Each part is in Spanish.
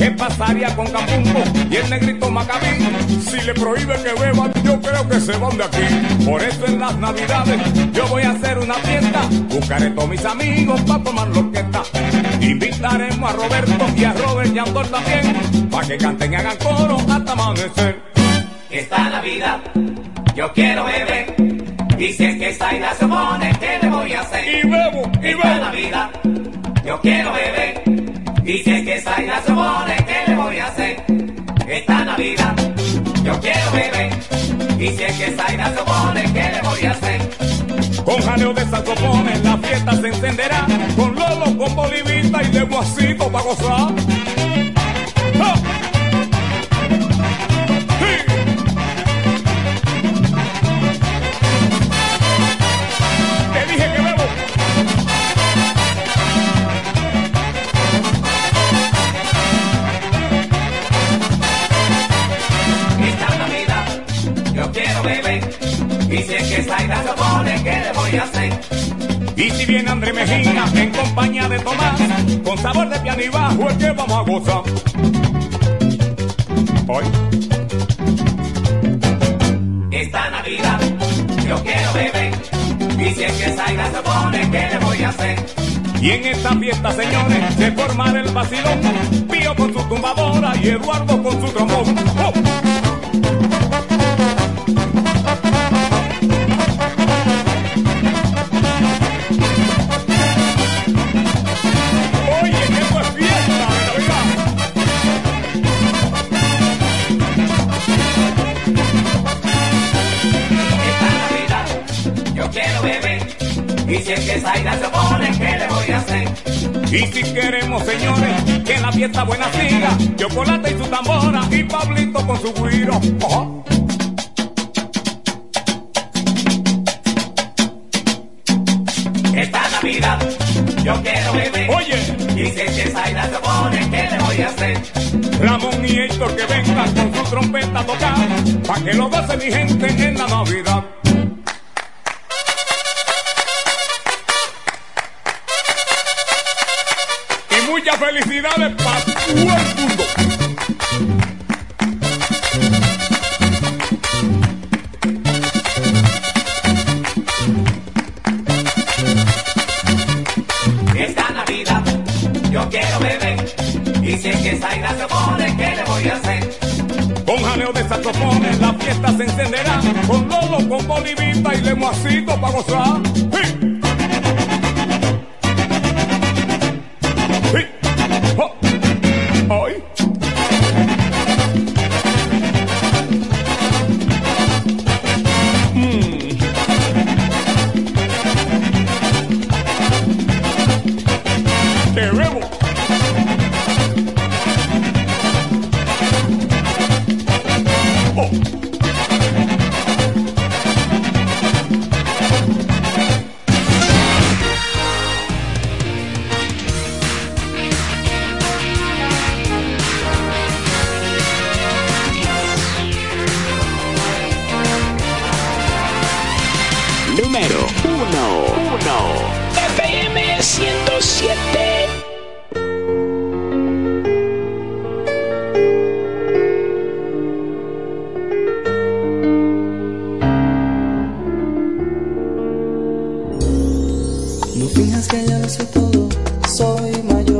¿Qué pasaría con Campumbo y el negrito Macabí? Si le prohíben que beban, yo creo que se van de aquí. Por eso en las navidades yo voy a hacer una fiesta. Buscaré todos mis amigos para tomar loqueta. Invitaremos a Roberto y a Robert y a Andor también. Para que canten y hagan coro hasta amanecer. Esta Navidad yo quiero beber. Y si es que esta isla se pone, ¿qué le voy a hacer? Y bebo, y Esta bebo. Navidad yo quiero beber. Es que isla se pone, ¿qué le voy a hacer? Esta Navidad yo quiero beber. Y si es que isla se pone, ¿qué le voy a hacer? Con jaleo de saxofones la fiesta se encenderá. Con Lolo, con Bolivita y de guasito para gozar. Y si es que isla se pone, ¿qué le voy a hacer? Y si viene André Mejía en compañía de Tomás, con sabor de piano y bajo es que vamos a gozar. Hoy. Esta Navidad yo quiero beber. Y si es que isla se pone, ¿qué le voy a hacer? Y en esta fiesta, señores, se formará el vacilón. Pío con su tumbadora y Eduardo con su trombón. ¡Oh! Y si es que isla se pone, ¿qué le voy a hacer? Y si queremos, señores, que la fiesta buena siga, chocolate y su tambora y Pablito con su guiro. ¡Oh! Esta Navidad yo quiero beber. Oye, Y si es que isla se pone, ¿qué le voy a hacer? Ramón y Héctor que vengan con su trompeta a tocar, pa' que lo goce mi gente en la Navidad. Felicidades para todo el mundo. Esta Navidad yo quiero beber. Y si es que isla se pone, ¿qué le voy a hacer? Con jaleo de saxofones la fiesta se encenderá, con Lolo, con Bolivita y Lemoacito para gozar. No finjas que ya lo sé todo, soy mayor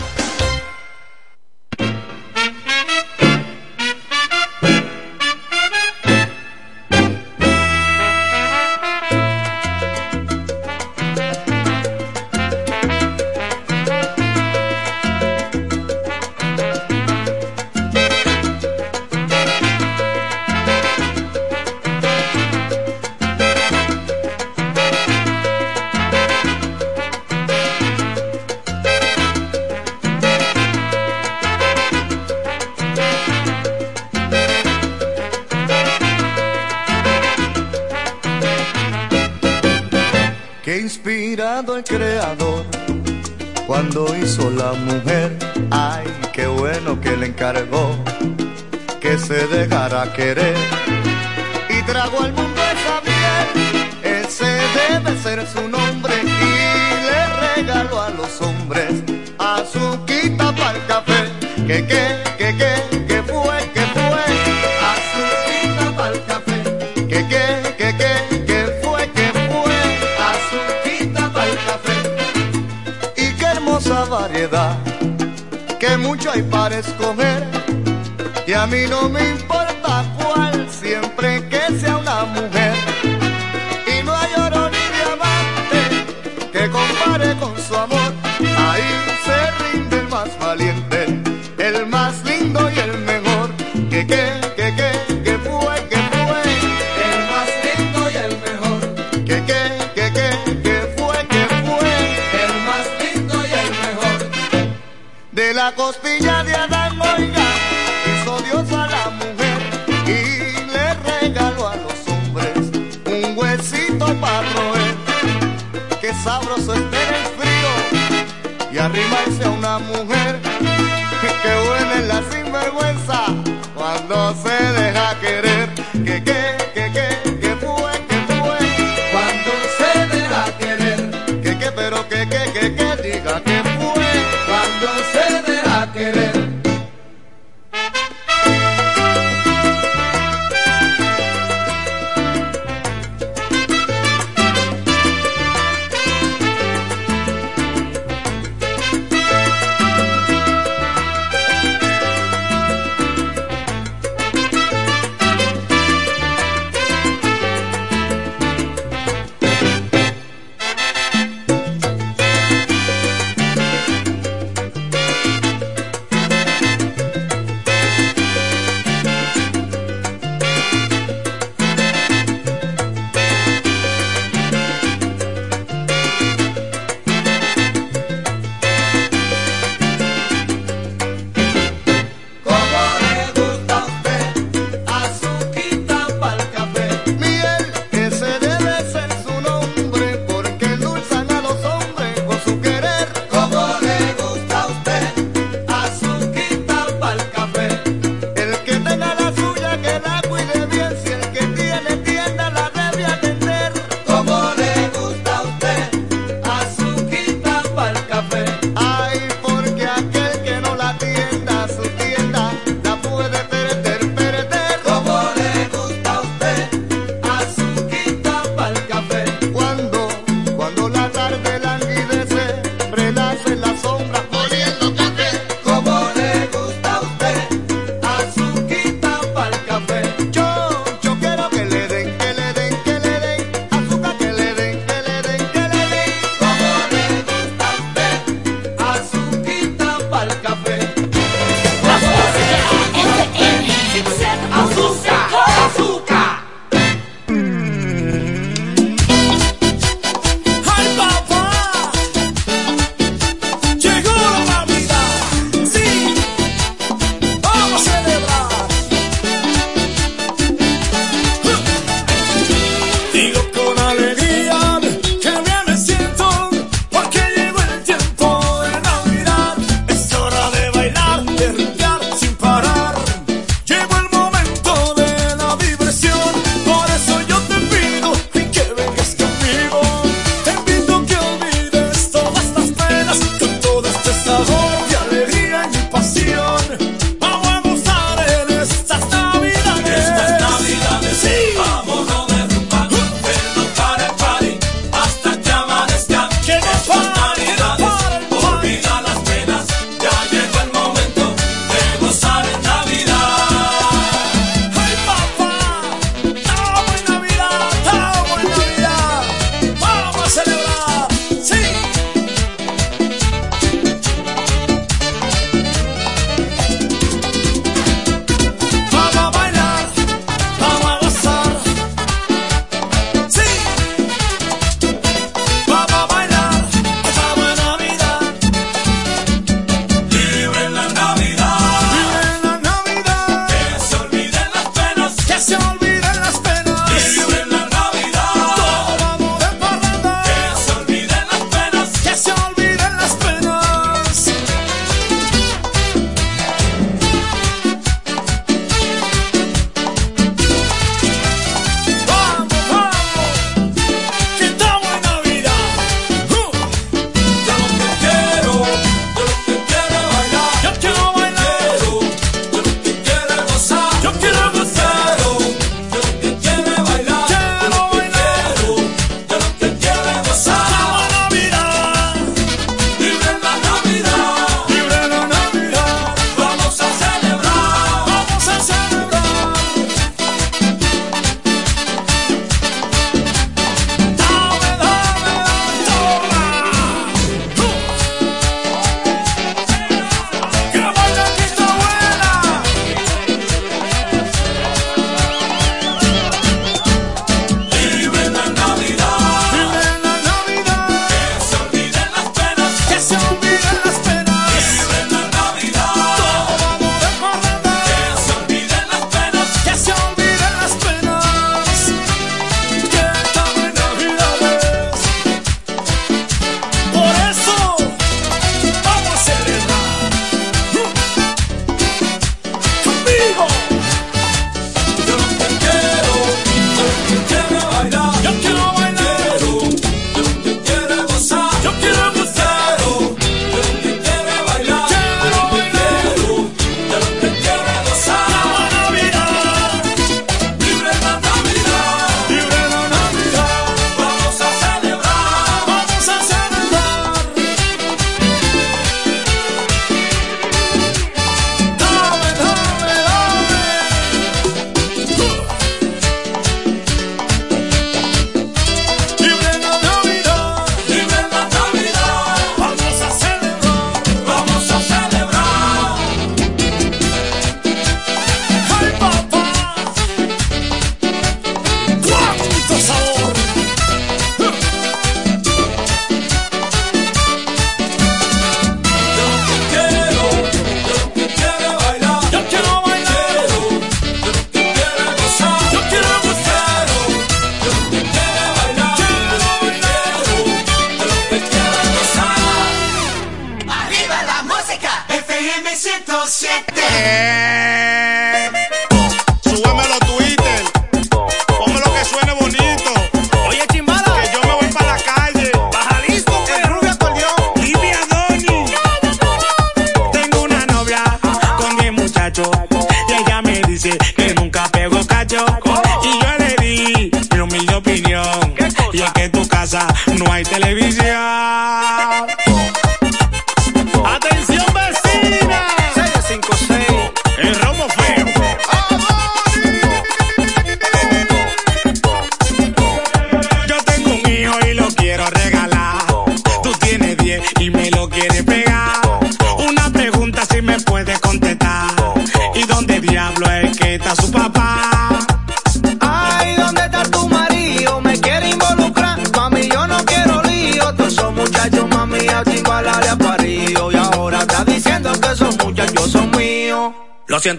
Querer. Y trago al mundo esa miel, ese debe ser su nombre y le regaló a los hombres azuquita para el café, que que, que que, que fue, que fue, azuquita para el café, que que, que que, que fue, que fue, azuquita para el café. Y qué hermosa variedad, que mucho hay para escoger y a mí no me importa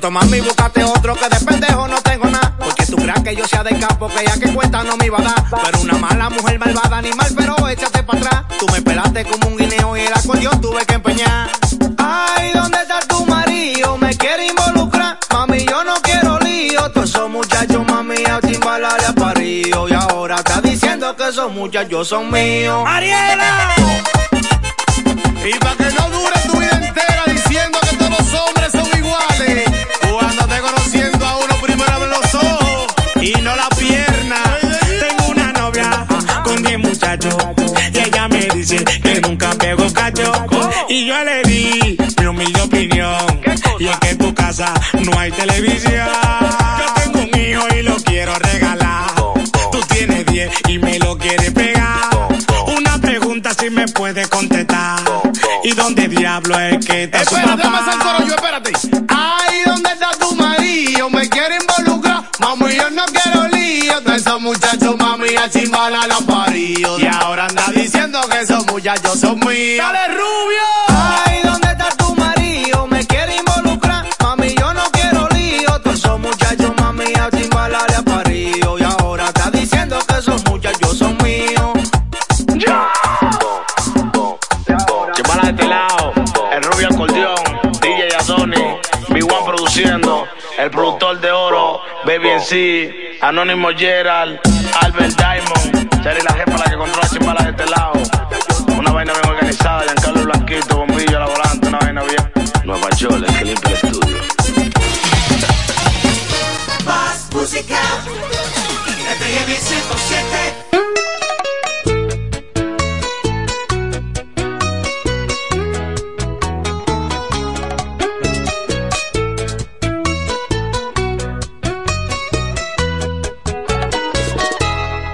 Siento, mami, búscate otro que de pendejo no tengo nada. Porque tú creas que yo sea de campo, que ya que cuenta no me iba a dar. Pero una mala mujer malvada, animal, pero échate para atrás. Tú me pelaste como un guineo y el acordeón tuve que empeñar. Ay, ¿dónde está tu marido? Me quiere involucrar. Mami, yo no quiero lío. Todos esos muchachos, mami, a chimbala le ha parido. Y ahora está diciendo que esos muchachos son míos. ¡Ariela! Y para que no dure tu vida entera diciendo que todos los hombres son iguales, con 10 muchachos y ella me dice que nunca pegó cacho y yo le di mi humilde opinión y es que en tu casa no hay televisión. Yo tengo un hijo y lo quiero regalar. Tú tienes 10 y me lo quieres pegar. Una pregunta si me puedes contestar. ¿Y dónde diablo es que está su Espérate, hacer papá? coro yo, espérate. Ay, ¿dónde está tu marido? Me quiere involucrar. Mami, yo no quiero lío. De esos muchachos, mami, a. Y ahora anda diciendo esos muchachos son míos. ¡Dale, rubio! Ay, ¿dónde está tu marido? Me quiere involucrar. Mami, yo no quiero lío. Todos esos muchachos, mami, a chimbala le parido. Y ahora está diciendo que esos muchachos son míos. Chimbala de este lado, el rubio acordeón, DJ Adoni, Big One produciendo, el productor de oro, Baby en sí, Anónimo Gerald, Albert Diamond, Cherry la jefa la que controla Chimbala de este lado. Una vaina bien organizada, Giancarlo Blanquito, bombillo, la volante, una vaina bien. Nueva York, el que limpia el estudio. Más música. FM 107.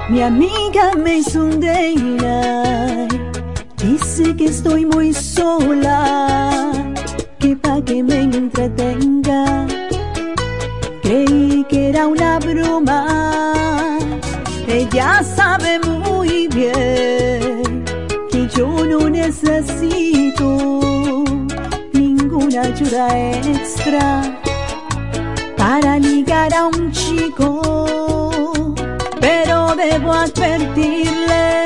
Mi amiga me hizo estoy muy sola, que pa' que me entretenga. Creí que era una broma, ella sabe muy bien que yo no necesito ninguna ayuda extra para ligar a un chico pero debo advertirle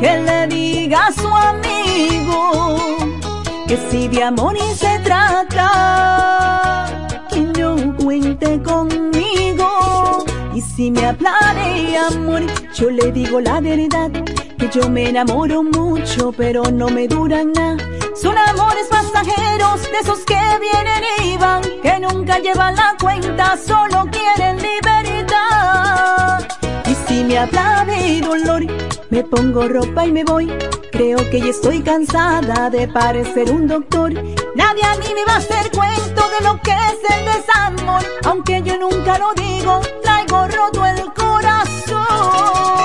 que le diga a su amigo que si de amor y se trata, que no cuente conmigo. Y si me habla de amor, yo le digo la verdad, que yo me enamoro mucho, pero no me duran nada. Son amores pasajeros, de esos que vienen y van, que nunca llevan la cuenta, solo quieren me habla de dolor, me pongo ropa y me voy. Creo que ya estoy cansada de parecer un doctor. Nadie a mí me va a hacer cuento de lo que es el desamor. Aunque yo nunca lo digo, traigo roto el corazón.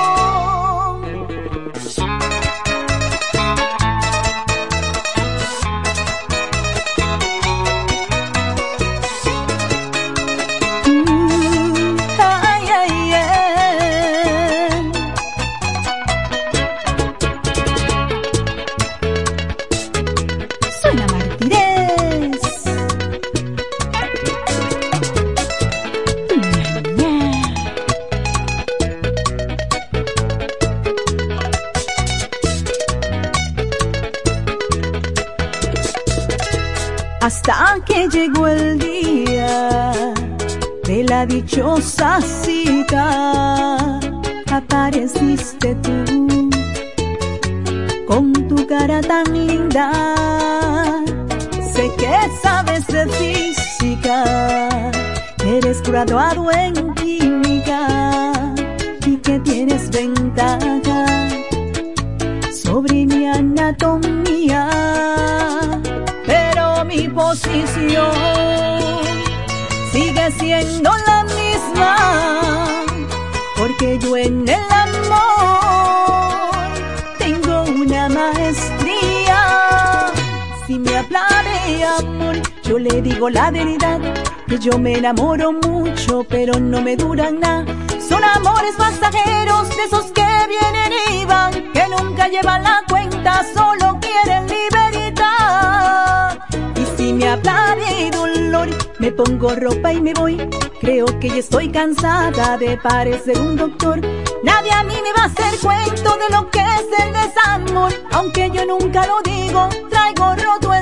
enamoro mucho, pero no me duran nada. Son amores pasajeros, de esos que vienen y van, que nunca llevan la cuenta, solo quieren libertad. Y si me habla de dolor, me pongo ropa y me voy. Creo que ya estoy cansada de parecer un doctor. Nadie a mí me va a hacer cuento de lo que es el desamor, aunque yo nunca lo digo, traigo roto el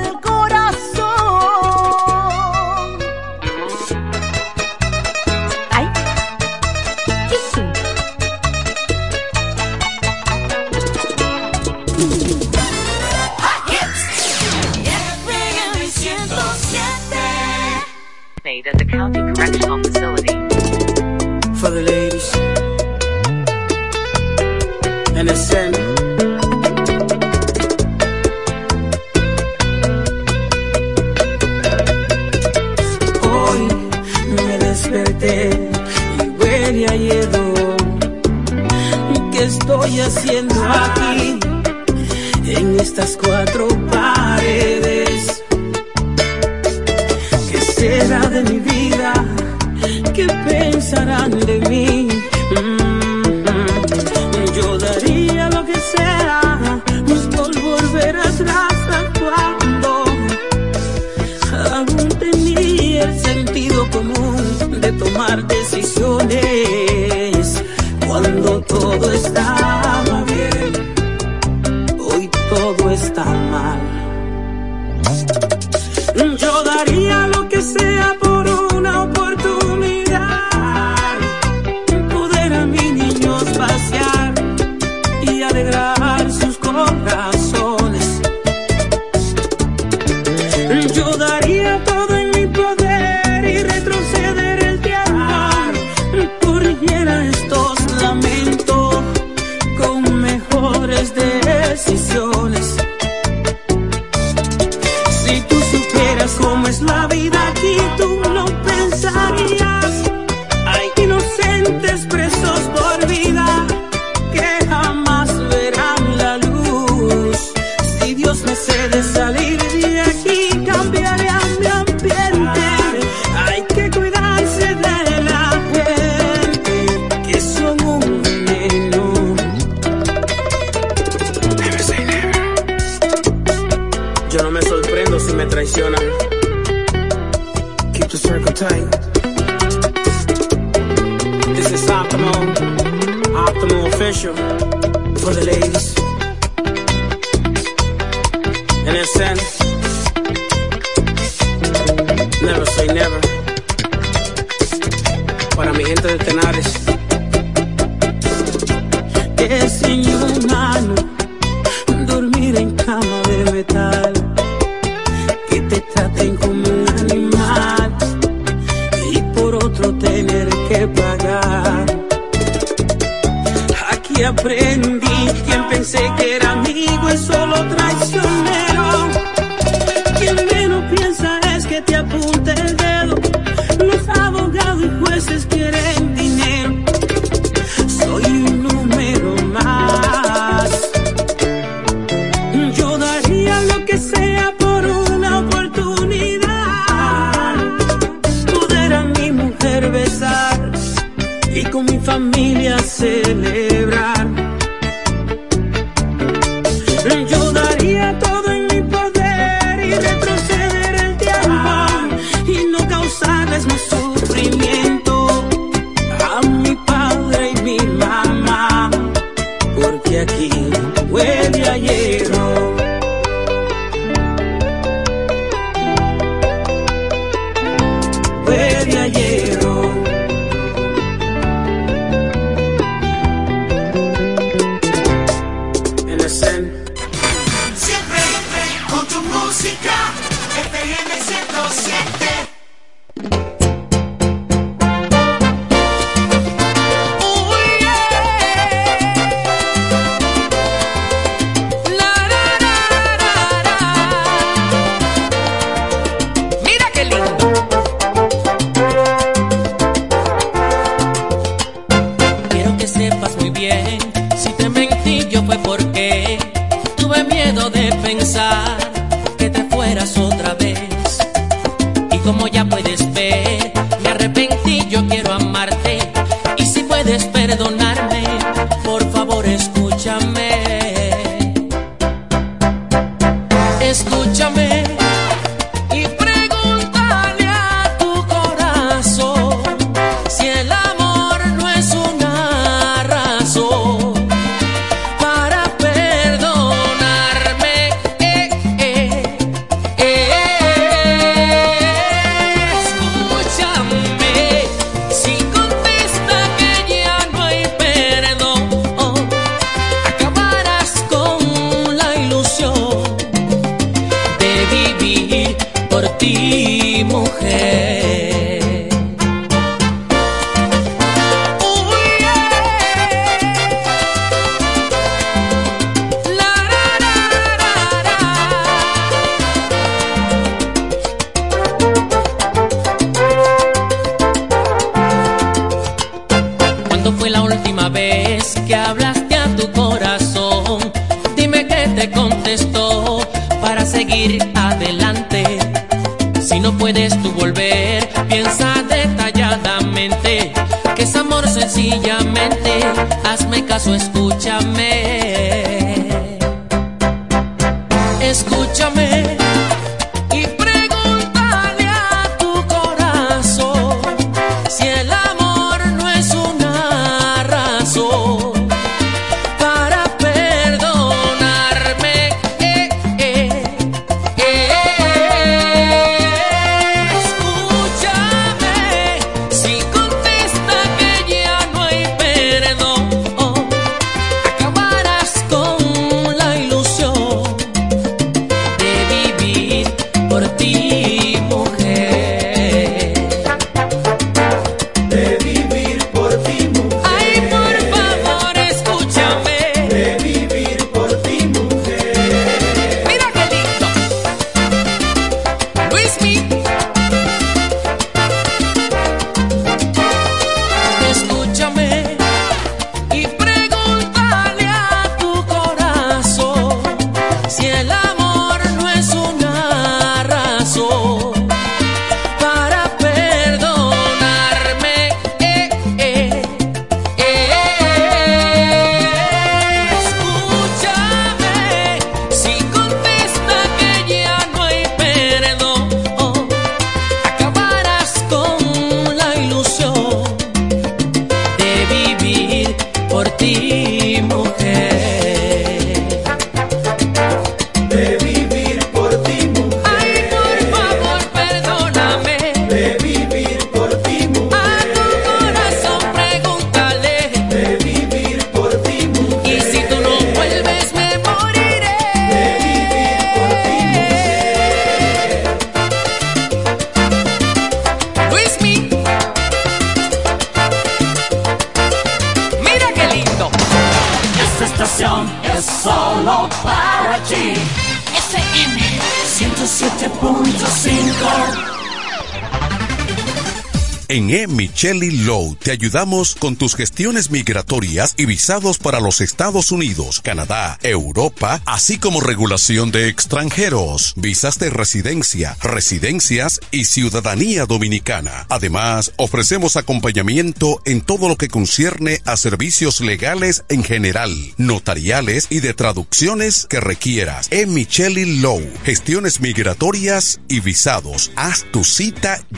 ayudamos con tus gestiones migratorias y visados para los Estados Unidos, Canadá, Europa, así como regulación de extranjeros, visas de residencia, residencias y ciudadanía dominicana. Además, ofrecemos acompañamiento en todo lo que concierne a servicios legales en general, notariales y de traducciones que requieras. E. Micheli Low, gestiones migratorias y visados. Haz tu cita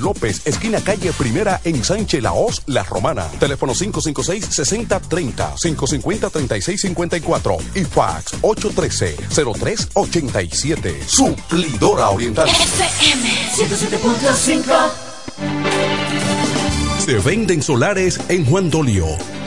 López, esquina calle Primera en Sánchez Laos, La Romana. Teléfono 556-6030, 550-3654 y fax 813-0387. Suplidora Oriental. FM 107.5 Se venden solares en Juan Dolio,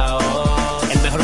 El mejor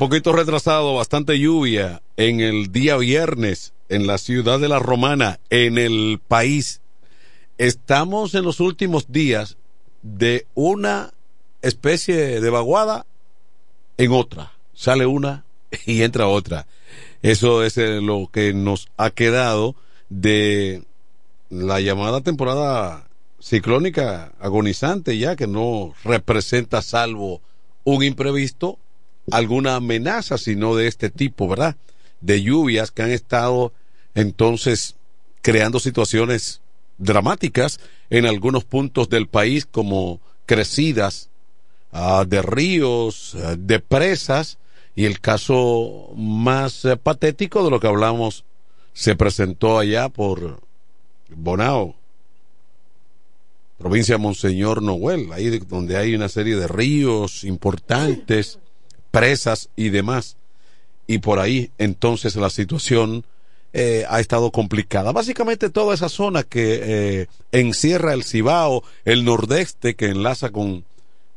Poquito retrasado, bastante lluvia en el día viernes en la ciudad de la Romana, en el país. Estamos en los últimos días de una especie de vaguada en otra. Sale una y entra otra. Eso es eh, lo que nos ha quedado de la llamada temporada ciclónica agonizante ya que no representa salvo un imprevisto alguna amenaza sino de este tipo, ¿verdad? De lluvias que han estado entonces creando situaciones dramáticas en algunos puntos del país como crecidas ah, de ríos, ah, de presas y el caso más eh, patético de lo que hablamos se presentó allá por Bonao, provincia de Monseñor Noel, ahí donde hay una serie de ríos importantes, presas y demás. Y por ahí entonces la situación eh, ha estado complicada. Básicamente toda esa zona que eh, encierra el Cibao, el nordeste que enlaza con,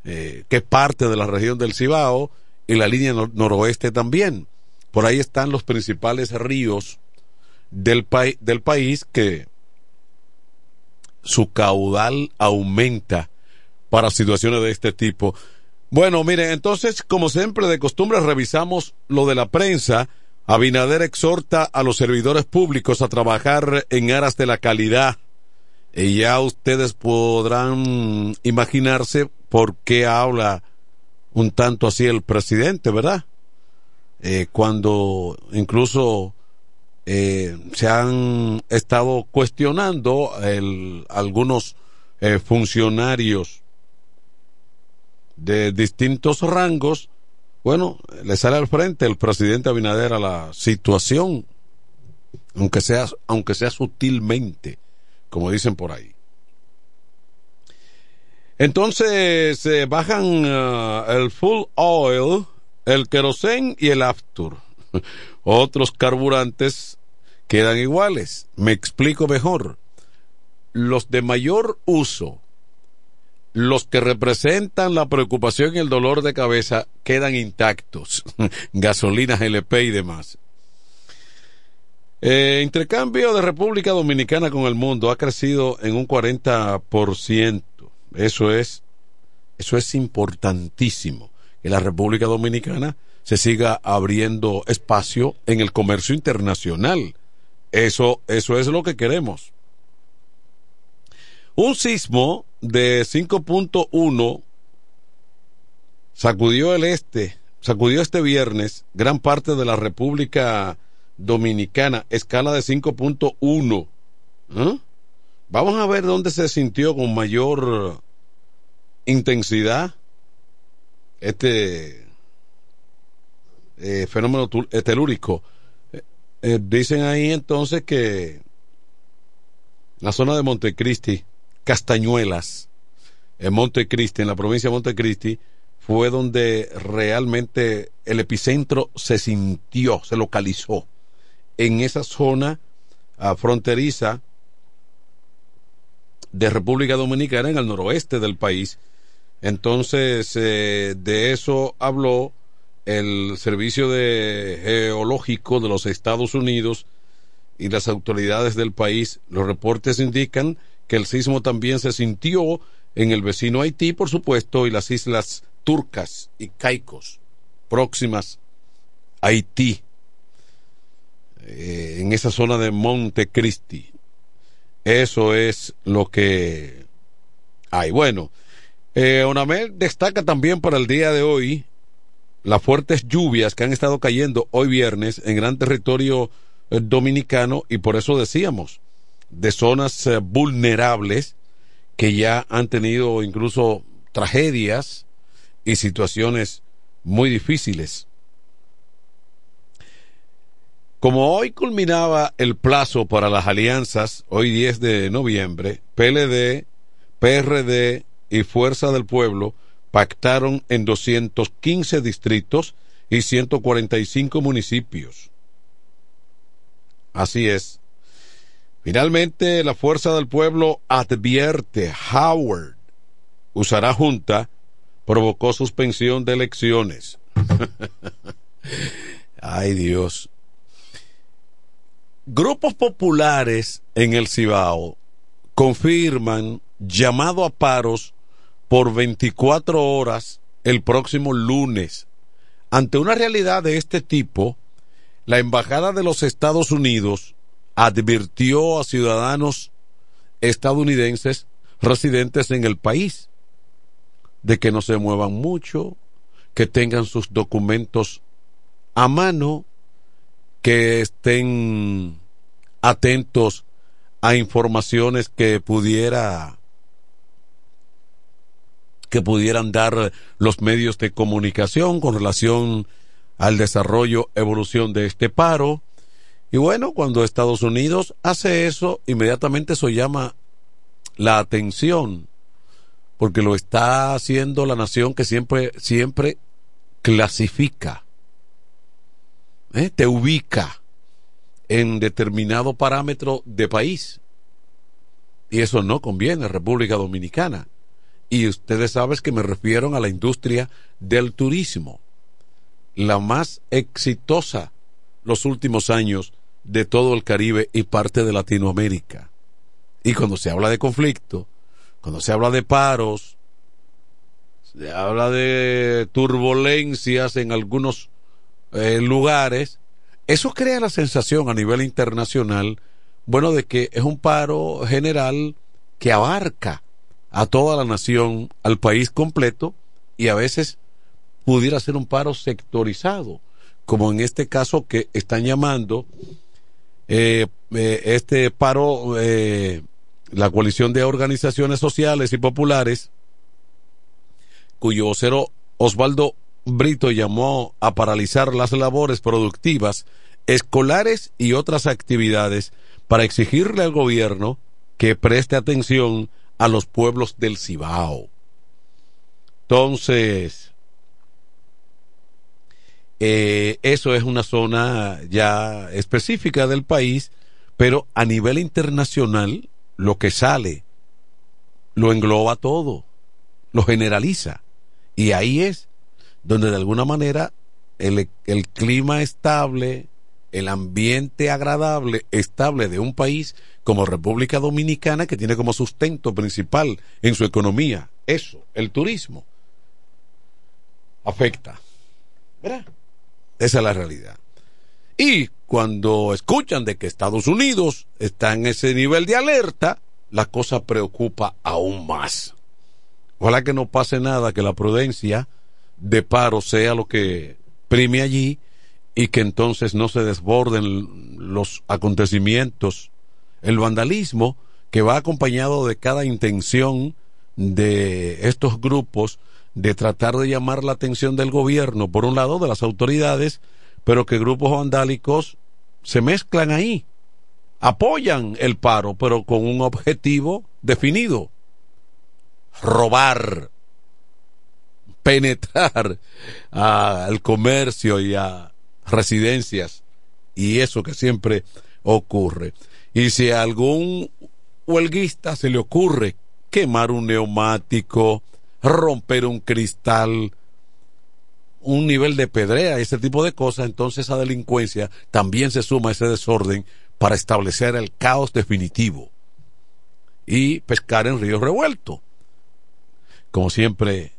eh, que parte de la región del Cibao, y la línea noroeste también. Por ahí están los principales ríos del, del país que su caudal aumenta para situaciones de este tipo. Bueno, miren, entonces, como siempre de costumbre, revisamos lo de la prensa. Abinader exhorta a los servidores públicos a trabajar en aras de la calidad. Y ya ustedes podrán imaginarse por qué habla un tanto así el presidente, ¿verdad? Eh, cuando incluso eh, se han estado cuestionando el, algunos eh, funcionarios de distintos rangos, bueno, le sale al frente el presidente Abinader a la situación, aunque sea, aunque sea sutilmente, como dicen por ahí. Entonces se bajan uh, el full oil, el kerosene y el aftur. Otros carburantes quedan iguales. Me explico mejor. Los de mayor uso, los que representan la preocupación y el dolor de cabeza, quedan intactos. Gasolinas LP y demás. Eh, intercambio de República Dominicana con el mundo ha crecido en un 40%. Eso es, eso es importantísimo, que la República Dominicana se siga abriendo espacio en el comercio internacional. Eso, eso es lo que queremos. Un sismo de 5.1 sacudió el este, sacudió este viernes gran parte de la República Dominicana, escala de 5.1. ¿Eh? Vamos a ver dónde se sintió con mayor intensidad este eh, fenómeno telúrico. Eh, eh, dicen ahí entonces que la zona de Montecristi, Castañuelas, en Montecristi, en la provincia de Montecristi, fue donde realmente el epicentro se sintió, se localizó. En esa zona ah, fronteriza de República Dominicana en el noroeste del país. Entonces, eh, de eso habló el Servicio Geológico de los Estados Unidos y las autoridades del país. Los reportes indican que el sismo también se sintió en el vecino Haití, por supuesto, y las islas turcas y caicos próximas a Haití, eh, en esa zona de Montecristi. Eso es lo que hay. Bueno, eh, Onamel destaca también para el día de hoy las fuertes lluvias que han estado cayendo hoy viernes en gran territorio eh, dominicano y por eso decíamos de zonas eh, vulnerables que ya han tenido incluso tragedias y situaciones muy difíciles. Como hoy culminaba el plazo para las alianzas, hoy 10 de noviembre, PLD, PRD y Fuerza del Pueblo pactaron en 215 distritos y 145 municipios. Así es. Finalmente, la Fuerza del Pueblo advierte Howard usará junta, provocó suspensión de elecciones. Ay Dios. Grupos populares en el Cibao confirman llamado a paros por 24 horas el próximo lunes. Ante una realidad de este tipo, la Embajada de los Estados Unidos advirtió a ciudadanos estadounidenses residentes en el país de que no se muevan mucho, que tengan sus documentos a mano, que estén atentos a informaciones que pudiera que pudieran dar los medios de comunicación con relación al desarrollo, evolución de este paro. Y bueno, cuando Estados Unidos hace eso, inmediatamente eso llama la atención, porque lo está haciendo la nación que siempre, siempre clasifica, ¿eh? te ubica en determinado parámetro de país. Y eso no conviene, República Dominicana. Y ustedes saben que me refiero a la industria del turismo, la más exitosa los últimos años de todo el Caribe y parte de Latinoamérica. Y cuando se habla de conflicto, cuando se habla de paros, se habla de turbulencias en algunos eh, lugares, eso crea la sensación a nivel internacional, bueno, de que es un paro general que abarca a toda la nación, al país completo, y a veces pudiera ser un paro sectorizado, como en este caso que están llamando eh, eh, este paro, eh, la coalición de organizaciones sociales y populares, cuyo vocero Osvaldo Brito llamó a paralizar las labores productivas, escolares y otras actividades para exigirle al gobierno que preste atención a los pueblos del Cibao. Entonces, eh, eso es una zona ya específica del país, pero a nivel internacional lo que sale lo engloba todo, lo generaliza. Y ahí es donde de alguna manera el, el clima estable, el ambiente agradable, estable de un país como República Dominicana, que tiene como sustento principal en su economía eso, el turismo, afecta. ¿Verdad? Esa es la realidad. Y cuando escuchan de que Estados Unidos está en ese nivel de alerta, la cosa preocupa aún más. Ojalá que no pase nada, que la prudencia de paro sea lo que prime allí y que entonces no se desborden los acontecimientos, el vandalismo que va acompañado de cada intención de estos grupos de tratar de llamar la atención del gobierno, por un lado de las autoridades, pero que grupos vandálicos se mezclan ahí, apoyan el paro, pero con un objetivo definido, robar, penetrar al comercio y a residencias y eso que siempre ocurre. Y si a algún huelguista se le ocurre quemar un neumático, romper un cristal, un nivel de pedrea, ese tipo de cosas, entonces esa delincuencia también se suma a ese desorden para establecer el caos definitivo y pescar en río revuelto, como siempre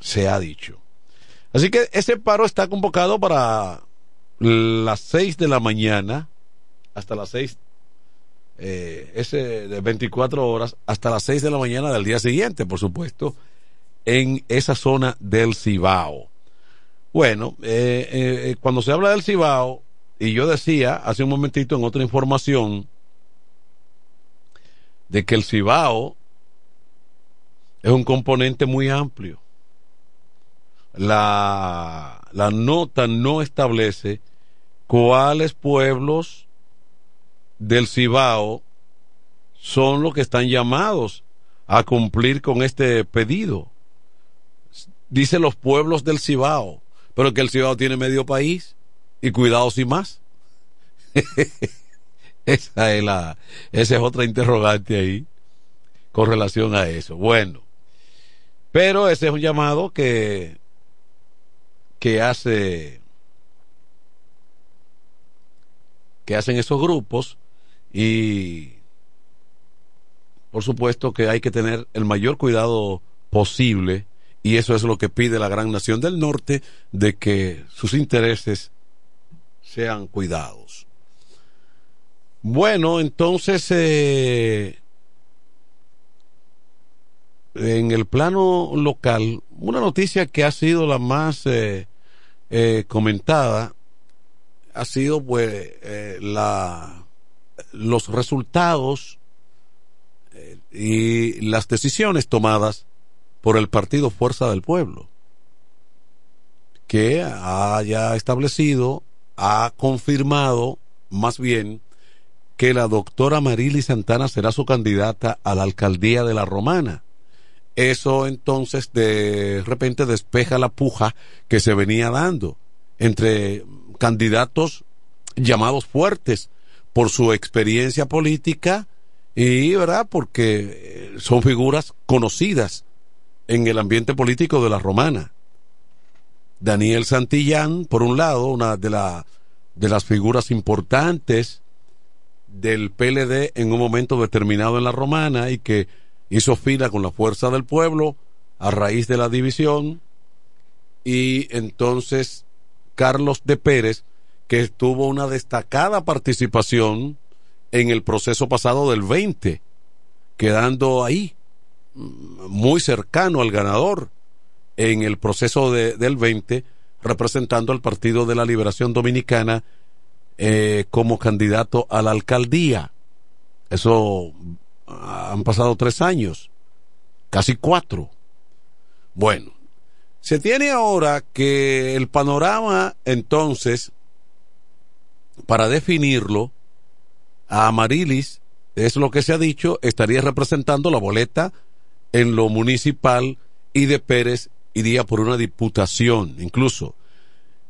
se ha dicho. Así que ese paro está convocado para las 6 de la mañana hasta las 6, eh, ese de 24 horas, hasta las 6 de la mañana del día siguiente, por supuesto, en esa zona del Cibao. Bueno, eh, eh, cuando se habla del Cibao, y yo decía hace un momentito en otra información, de que el Cibao es un componente muy amplio. La, la nota no establece cuáles pueblos del Cibao son los que están llamados a cumplir con este pedido. Dice los pueblos del Cibao, pero que el Cibao tiene medio país y cuidado sin más. Esa es la, esa es otra interrogante ahí con relación a eso. Bueno, pero ese es un llamado que que hace que hacen esos grupos y por supuesto que hay que tener el mayor cuidado posible y eso es lo que pide la gran nación del norte de que sus intereses sean cuidados. Bueno, entonces, eh, en el plano local, una noticia que ha sido la más eh, eh, comentada ha sido pues la los resultados y las decisiones tomadas por el partido Fuerza del Pueblo que haya establecido ha confirmado más bien que la doctora Marily Santana será su candidata a la alcaldía de la Romana eso entonces de repente despeja la puja que se venía dando entre candidatos llamados fuertes por su experiencia política y, ¿verdad?, porque son figuras conocidas en el ambiente político de la romana. Daniel Santillán, por un lado, una de, de las figuras importantes del PLD en un momento determinado en la romana y que hizo fila con la fuerza del pueblo a raíz de la división y entonces Carlos de Pérez que tuvo una destacada participación en el proceso pasado del 20 quedando ahí muy cercano al ganador en el proceso de, del 20 representando al Partido de la Liberación Dominicana eh, como candidato a la alcaldía eso han pasado tres años, casi cuatro. Bueno, se tiene ahora que el panorama entonces, para definirlo, a Amarilis, es lo que se ha dicho, estaría representando la boleta en lo municipal y de Pérez iría por una diputación, incluso.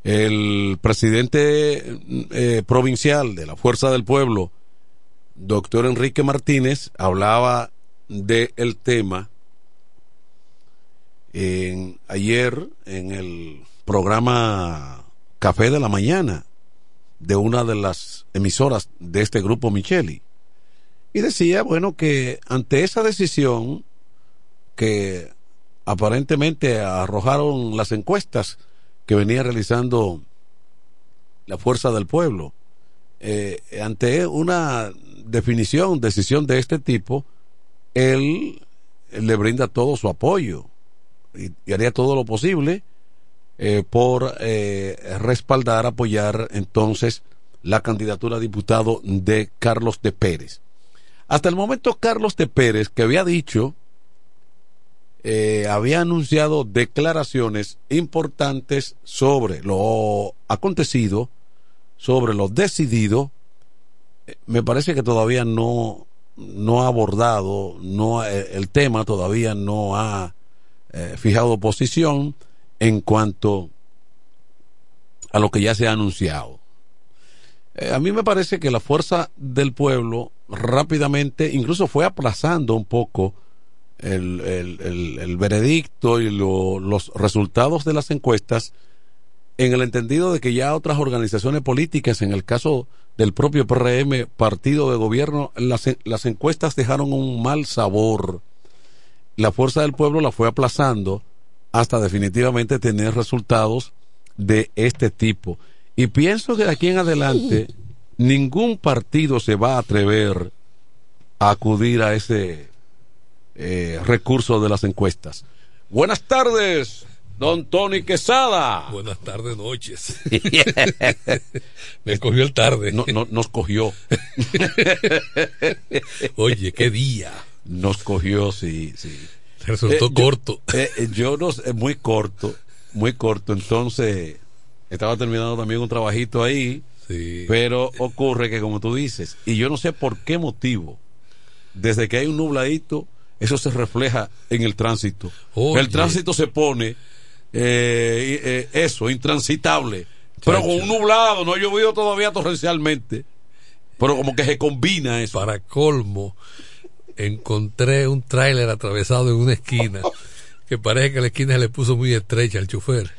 El presidente eh, provincial de la Fuerza del Pueblo, doctor Enrique Martínez hablaba del el tema en, ayer en el programa Café de la Mañana de una de las emisoras de este grupo Micheli. Y decía, bueno, que ante esa decisión que aparentemente arrojaron las encuestas que venía realizando la Fuerza del Pueblo, eh, ante una definición, decisión de este tipo, él le brinda todo su apoyo y, haría todo lo posible eh, por eh, respaldar, apoyar entonces la candidatura a diputado de Carlos de Pérez. Hasta el momento Carlos de Pérez, que había dicho, eh, había anunciado declaraciones importantes sobre lo acontecido, sobre lo decidido me parece que todavía no, no ha abordado, no eh, el tema todavía no ha eh, fijado posición en cuanto a lo que ya se ha anunciado. Eh, a mí me parece que la fuerza del pueblo rápidamente, incluso fue aplazando un poco el, el, el, veredicto y los resultados de las encuestas en el entendido de que ya otras organizaciones políticas, en el caso del propio PRM, partido de gobierno, las, las encuestas dejaron un mal sabor. La fuerza del pueblo la fue aplazando hasta definitivamente tener resultados de este tipo. Y pienso que de aquí en adelante ningún partido se va a atrever a acudir a ese eh, recurso de las encuestas. Buenas tardes. Don Tony Quesada. Buenas tardes, noches. Me cogió el tarde. No, no, nos cogió. Oye, qué día. Nos cogió, sí, sí. Resultó Eh, yo- corto. eh, eh, yo no sé, muy corto, muy corto. Entonces, estaba terminando también un trabajito ahí. Pero ocurre que, como tú dices, y yo no sé por qué motivo, desde que hay un nubladito, eso se refleja en el tránsito. Oye. El tránsito se pone, eh, eh, eso, intransitable. Pero con un nublado, no ha llovido todavía torrencialmente. Pero como que se combina eso. Para colmo, encontré un tráiler atravesado en una esquina que parece que la esquina se le puso muy estrecha al chofer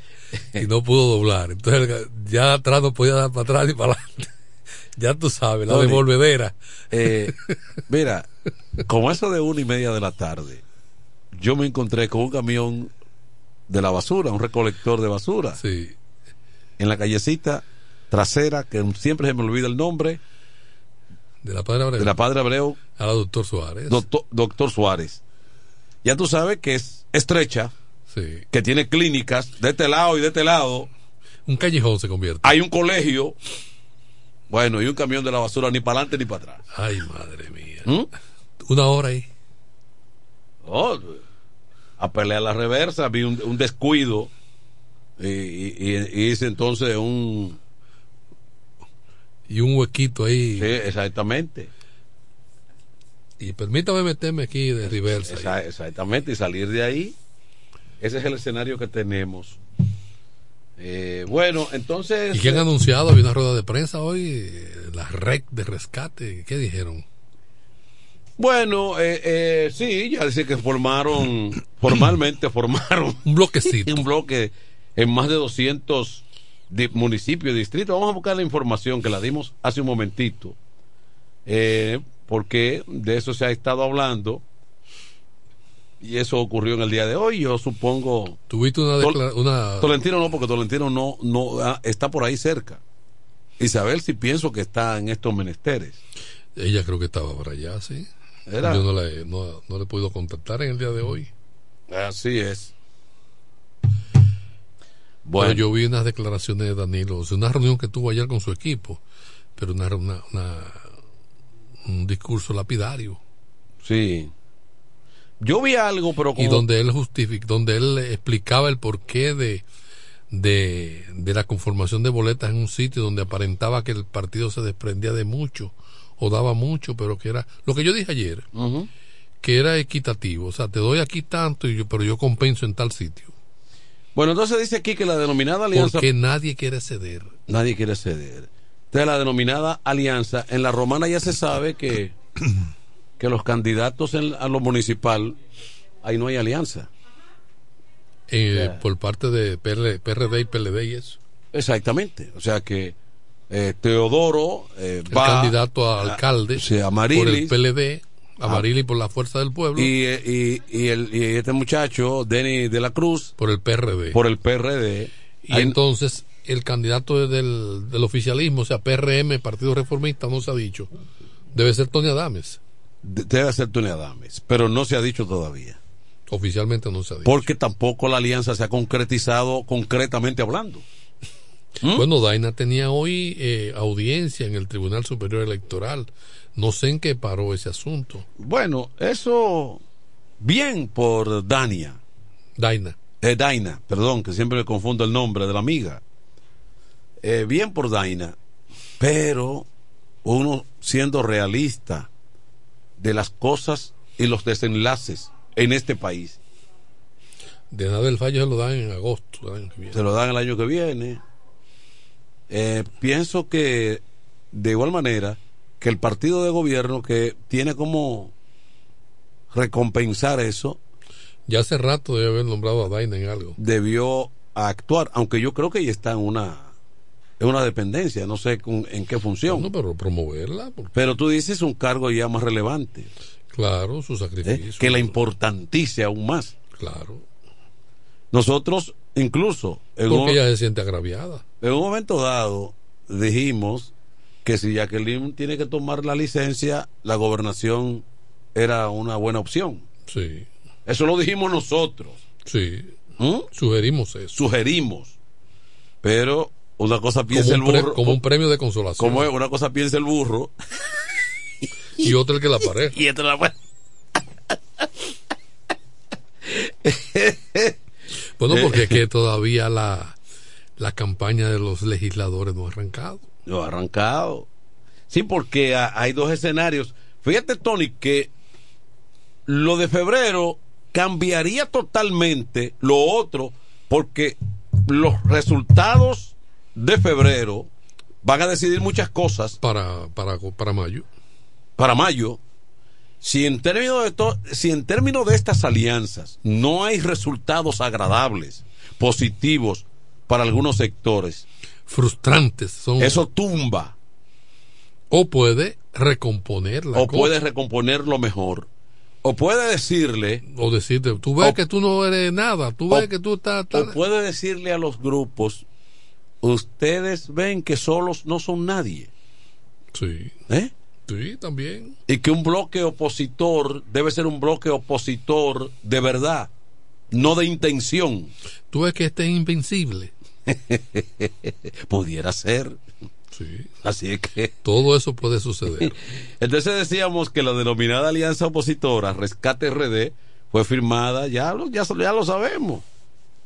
y no pudo doblar. Entonces ya atrás no podía dar para atrás ni para adelante. Ya tú sabes, la Tony, devolvedera. Eh, mira, como eso de una y media de la tarde, yo me encontré con un camión de la basura, un recolector de basura. Sí. En la callecita trasera, que siempre se me olvida el nombre, De la Padre Abreu. de la Padre Abreu, A la doctor Suárez. doctor, doctor Suárez. Ya tú sabes que es estrecha, Sí. que tiene clínicas de este lado y de este lado. Un callejón se convierte. Hay un colegio, bueno, y un camión de la basura ni para adelante ni para atrás. Ay, madre mía. ¿Mm? Una hora ahí. Oh, a pelear la reversa, vi un, un descuido y, y- y- hice entonces un... Y un huequito ahí. Sí, exactamente. Y permítame meterme aquí de reversa. Esa- exactamente, y salir de ahí. Ese es el escenario que tenemos. Eh, bueno, entonces... ¿Y qué han anunciado? Había una rueda de prensa hoy, eh, la REC de rescate. ¿Qué dijeron? Bueno, eh, eh, sí, ya dice que formaron, formalmente formaron un bloquecito. un bloque en más de 200 di- municipios y distritos. Vamos a buscar la información que la dimos hace un momentito, eh, porque de eso se ha estado hablando y eso ocurrió en el día de hoy. Yo supongo. Tuviste una, Tol- una Tolentino no, porque Tolentino no, no ah, está por ahí cerca. Isabel sí pienso que está en estos menesteres. Ella creo que estaba por allá, sí. Era. Yo no le, no, no le he podido contactar en el día de hoy. Así es. Bueno, yo vi unas declaraciones de Danilo, o sea, una reunión que tuvo ayer con su equipo, pero una, una, una- un discurso lapidario. Sí. Yo vi algo, pero como... Y donde él justific, donde él explicaba el porqué de, de, de la conformación de boletas en un sitio donde aparentaba que el partido se desprendía de mucho o daba mucho, pero que era lo que yo dije ayer, que era equitativo, o sea, te doy aquí tanto y yo, pero yo compenso en tal sitio, Bueno, entonces dice aquí que la denominada alianza... porque nadie quiere ceder. Nadie quiere ceder. Entonces la denominada alianza, en la romana ya se sabe que, que los candidatos en- a lo municipal, ahí no hay alianza. Eh, por parte de PL PRD y PLD y eso. Exactamente. O sea que eh, Teodoro eh, El va candidato a alcalde sí, a por el Amarilis. PLD, Ah. Amarilis por la fuerza del pueblo, y, y, y el, y este muchacho, Denny de la Cruz, por el PRD. por el PRD. Y entonces el candidato del, del oficialismo, o sea, PRM, Partido Reformista, no se ha dicho. Debe ser Tony Adames. De- debe ser Tony Adames, pero no se ha dicho todavía. Oficialmente no se ha dicho. Porque tampoco la alianza se ha concretizado concretamente hablando. ¿Mm? Bueno, Daina tenía hoy eh, audiencia en el Tribunal Superior Electoral. No sé en qué paró ese asunto. Bueno, eso bien por Dania. Daina. Eh, Daina, perdón, que siempre me confundo el nombre de la amiga. Eh, bien por Daina, pero uno siendo realista de las cosas y los desenlaces en este país. De nada el fallo se lo dan en agosto año que viene. Se lo dan el año que viene. Eh, pienso que de igual manera que el partido de gobierno que tiene como recompensar eso Ya hace rato debe haber nombrado a Daina en algo. debió actuar, aunque yo creo que ella está en una en una dependencia, no sé con- en qué función. No, pero promoverla, porque, Pero tú dices un cargo ya más relevante, claro, su ¿eh? sacrificio. que la importantice aún más. Claro. Nosotros, incluso, en un, Porque ella se siente agraviada. en un momento dado, dijimos que si Jacqueline tiene que tomar la licencia, la gobernación era una buena opción. Sí, Eso lo dijimos nosotros. sí. ¿Mm? Sugerimos eso. Sugerimos. Pero una cosa piensa el burro. como un premio de consolación. como es, una cosa piensa el burro. Y otra el que la pareja. Y otra la Bueno, Eh. porque es que todavía la, la campaña de los legisladores no ha arrancado. No, arrancado. Sí, porque ha- hay dos escenarios. Fíjate, Tony, que lo de febrero cambiaría totalmente lo otro, porque los resultados de febrero van a decidir muchas cosas para, para, para mayo. para mayo. Si en términos de to- si en términos de estas alianzas no hay resultados agradables, positivos para algunos sectores, Frustrantes son. eso tumba O puede recomponer la o cosa. puede recomponerlo mejor o puede decirle O decirte, tú ves O- que tú no eres nada, tú ves o- que tú estás... o puede decirle a los grupos ustedes ven que solos no son nadie. Sí. ¿Eh? Sí, también. Y que un bloque opositor debe ser un bloque opositor de verdad, no de intención. Tú ves que este es invencible. Pudiera ser. Sí. Así es que. Todo eso puede suceder. Entonces decíamos que la denominada alianza opositora, Rescate RD, fue firmada, ya lo, ya, ya lo sabemos.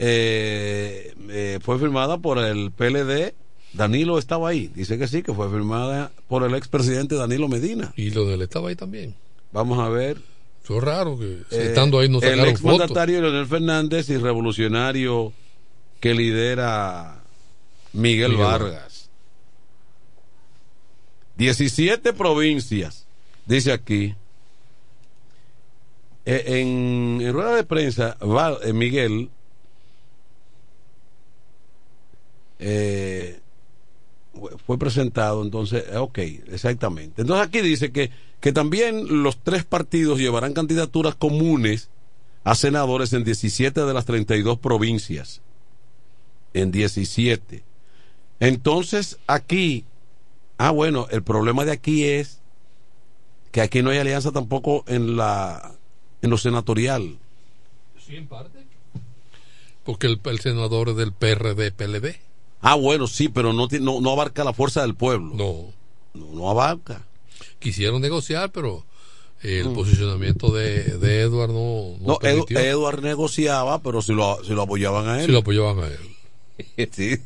Eh, eh, fue firmada por el PLD. Danilo estaba ahí. Dice que sí, que fue firmada por el expresidente Danilo Medina. Y lo de él estaba ahí también. Vamos a ver. Eso es raro que Eh, estando ahí no el sacaron fotos. exmandatario Leonel Fernández y revolucionario que lidera Miguel, Miguel Vargas. 17 provincias, dice aquí. En, en rueda de prensa, eh, Miguel eh, fue- presentado, entonces, eh, ok, exactamente. Entonces aquí dice que, que también los tres partidos llevarán candidaturas comunes a senadores en 17 de las 32 provincias. En 17. Entonces aquí, ah bueno, el problema de aquí es que aquí no hay alianza tampoco en la en lo senatorial. Sí, en parte. Porque el, el senador del PRD, PLD. Ah, bueno, sí, pero no, no, no abarca la fuerza del pueblo. No. No, no abarca. Quisieron negociar, pero el Mm. posicionamiento de, de Edward no, no No, Edu-. Edward negociaba, pero si lo, si lo apoyaban a él. Sí lo apoyaban a él. Sí,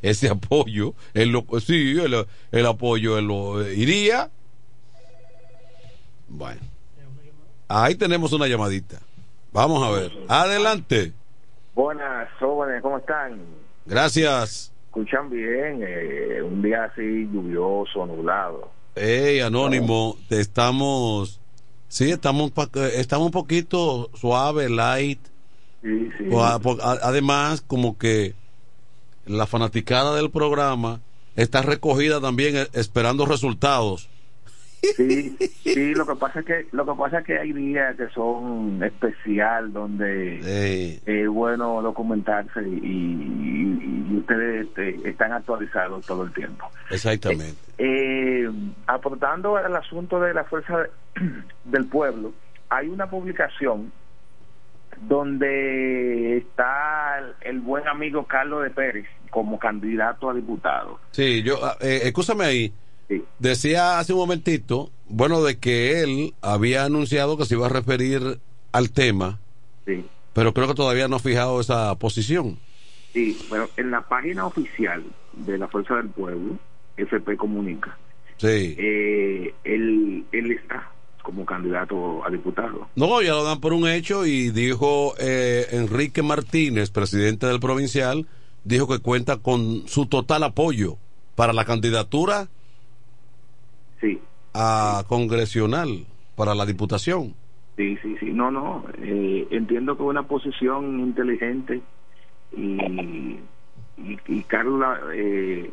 ese apoyo, él lo, sí, el, el apoyo él lo eh, iría. Bueno, ahí tenemos una llamadita. Vamos a ver. Adelante. Buenas, jóvenes, ¿cómo están? Gracias. Escuchan bien, eh, un día así lluvioso, nublado. Hey, Anónimo, te estamos. Sí, estamos, estamos un poquito suave, light. Sí, sí. Además, como que la fanaticada del programa está recogida también eh, esperando resultados. Sí, sí, lo que pasa es que lo que pasa es que hay días que son especial donde es bueno documentarse y, y- y ustedes este, están actualizados todo el tiempo. Exactamente. Eh, aportando al asunto de la fuerza de- del pueblo, hay una publicación donde está el, el buen amigo Carlos de Pérez como candidato a diputado. Sí, yo, ah, eh, escúchame ahí. Decía hace un momentito, bueno, de que él había anunciado que se iba a referir al tema, Sí. pero creo que todavía no ha fijado esa posición. Sí, bueno, en la página oficial de la Fuerza del Pueblo, FP Comunica, Sí. eh, él, él está como candidato a diputado. No, ya lo dan por un hecho y dijo eh, Enrique Martínez, presidente del provincial, dijo que cuenta con su total apoyo para la candidatura Sí. a congresional para la diputación. Sí, sí, sí. No, no. eh, entiendo que es una posición inteligente y, y, y Carla eh,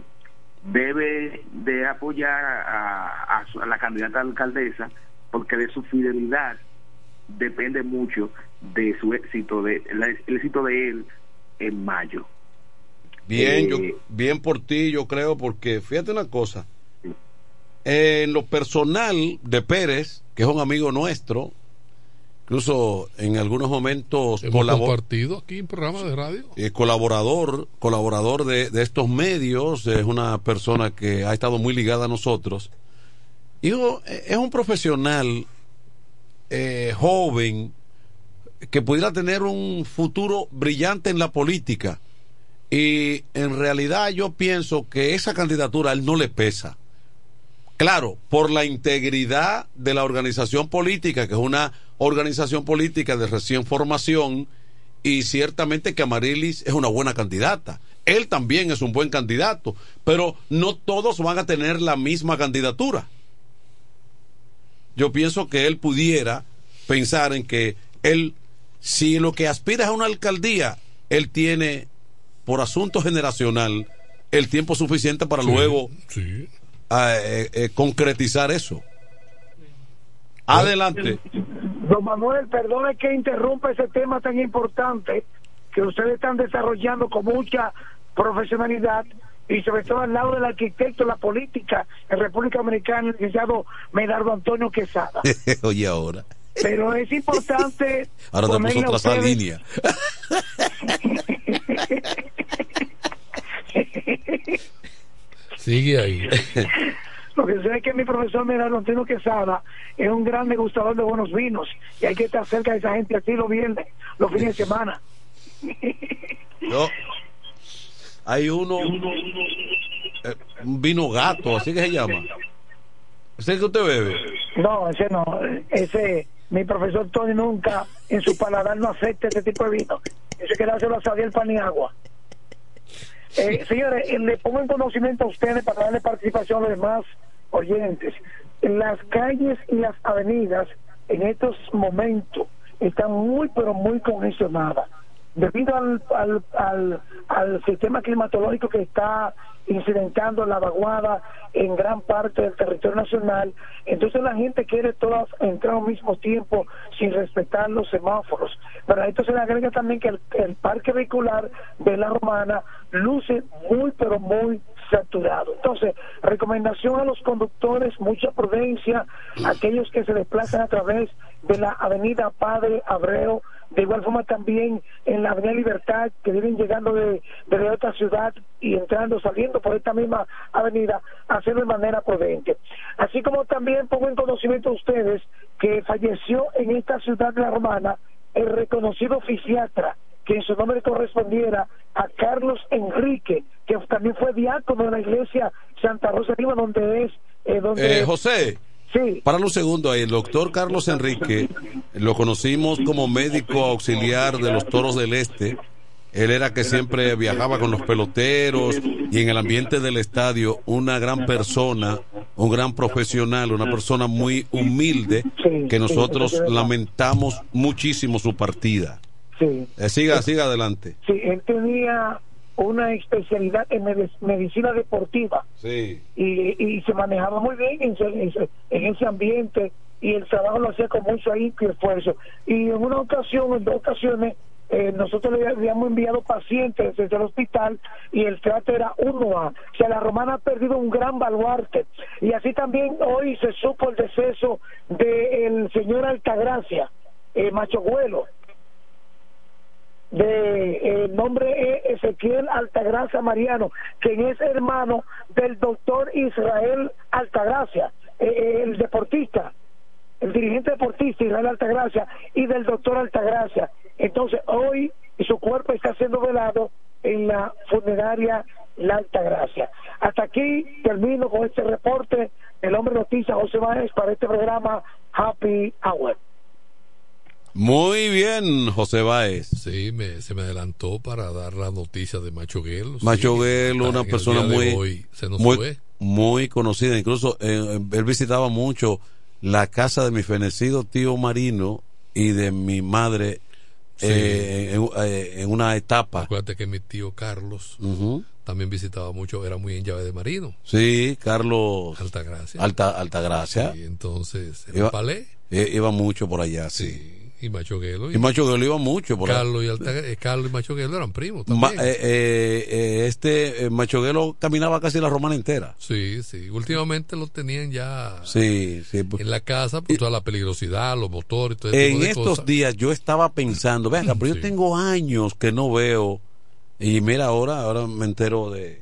debe de apoyar a, a a la candidata alcaldesa porque de su fidelidad depende mucho de su éxito, de la- el éxito de él en mayo. Bien, Eh, yo, bien por ti, yo creo, porque fíjate una cosa. En lo personal de Pérez, que es un amigo nuestro, incluso en algunos momentos Hemos colabor- compartido aquí en programas de radio. eh, colaborador, colaborador de, de estos medios, es una persona que ha estado muy ligada a nosotros. Hijo, eh, es un profesional eh, joven que pudiera tener un futuro brillante en la política. Y en realidad yo pienso que esa candidatura a él no le pesa. Claro, por la integridad de la organización política, que es una organización política de recién formación, y ciertamente que Amarilis es una buena candidata. Él también es un buen candidato, pero no todos van a tener la misma candidatura. Yo pienso que él pudiera pensar en que él, si lo que aspira es a una alcaldía, él tiene, por asunto generacional, el tiempo suficiente para Sí, luego sí. Eh, eh, concretizar eso. Adelante. Don Manuel, perdone que interrumpa ese tema tan importante que ustedes están desarrollando con mucha profesionalidad y sobre todo al lado del arquitecto de la política en República Dominicana, el licenciado Medardo Antonio Quesada. Oye, ahora. Pero es importante. Ahora a otra ustedes- línea. Sigue ahí. Lo que sé es que mi profesor Medardo Antonio Quesada es un gran degustador de buenos vinos y hay que estar cerca de esa gente así los viernes, los fines de semana. No. Hay uno, eh, un vino gato, así que se llama. ¿Ese que usted bebe? No, ese no. Ese, mi profesor Tony nunca en su paladar no acepta ese tipo de vino. Ese que dárselo a Xavier Paniagua. Eh, señores, eh, le pongo en conocimiento a ustedes para darle participación a los demás oyentes. Las calles y las avenidas en estos momentos están muy, pero muy congestionadas. Debido al, al, al, al sistema climatológico que está incidentando la vaguada en gran parte del territorio nacional, entonces la gente quiere todas entrar al mismo tiempo sin respetar los semáforos. Pero a esto se le agrega también que el, el parque vehicular de la romana luce muy, pero muy saturado. Entonces, recomendación a los conductores, mucha prudencia, aquellos que se desplazan a través de la avenida Padre Abreu, de igual forma también en la avenida Libertad, que vienen llegando de, de otra ciudad y entrando, saliendo por esta misma avenida, hacerlo de manera prudente. Así como también pongo en conocimiento a ustedes que falleció en esta ciudad de la Romana el reconocido fisiatra que en su nombre correspondiera a Carlos Enrique, que también fue diácono de la iglesia Santa Rosa Lima, donde es... eh, donde Eh, José. Sí. Para un segundo el doctor Carlos Enrique, lo conocimos como médico auxiliar de los Toros del Este. Él era que siempre viajaba con los peloteros y en el ambiente del estadio, una gran persona, un gran profesional, una persona muy humilde, que nosotros lamentamos muchísimo su partida. Sí. Eh, siga, siga adelante. Sí, él tenía una especialidad en medi- medicina deportiva Sí. y, y se manejaba muy bien en ese, en ese- en ese ambiente y el trabajo lo hacía con mucho ahínco y esfuerzo. Y en una ocasión, en dos ocasiones, eh, nosotros le habíamos enviado pacientes desde el hospital y el trato era 1A. O sea, la romana ha perdido un gran baluarte. Y así también hoy se supo el deceso del señor Altagracia, eh, Machoguelo de el nombre es Ezequiel Altagracia Mariano, quien es hermano del doctor Israel Altagracia, eh, eh, el deportista, el dirigente deportista Israel Altagracia y del doctor Altagracia. Entonces hoy su cuerpo está siendo velado en la funeraria La Altagracia. Hasta aquí termino con este reporte del hombre noticia José Báez para este programa Happy Hour. Muy bien, José Báez. Sí, me, se me adelantó para dar la noticia de Macho Guelo. sí, Macho Guelo, está una el persona muy, hoy, se nos muy, fue. muy conocida. Incluso eh, él visitaba mucho la casa de mi fenecido tío Marino y de mi madre Sí. eh, en, eh, en una etapa. Acuérdate que mi tío Carlos también visitaba mucho, era muy en llave de marino. Sí, Carlos Altagracia. Alta, Altagracia. Y entonces, Iba, un palé. eh, iba mucho por allá, sí. Y Macho Guelo. Y Macho Guelo iba mucho por. Carlos y, Altagra- eh, Carlos y eran primos Ma- también. eh, eh, eh, este eh, Macho Guelo caminaba casi la romana entera. Sí, sí. Últimamente lo tenían ya Sí, sí. en la casa por toda la peligrosidad, los motores y todo En de estos cosas. días yo estaba pensando, venga, pero yo tengo años que no veo y mira ahora, ahora me entero de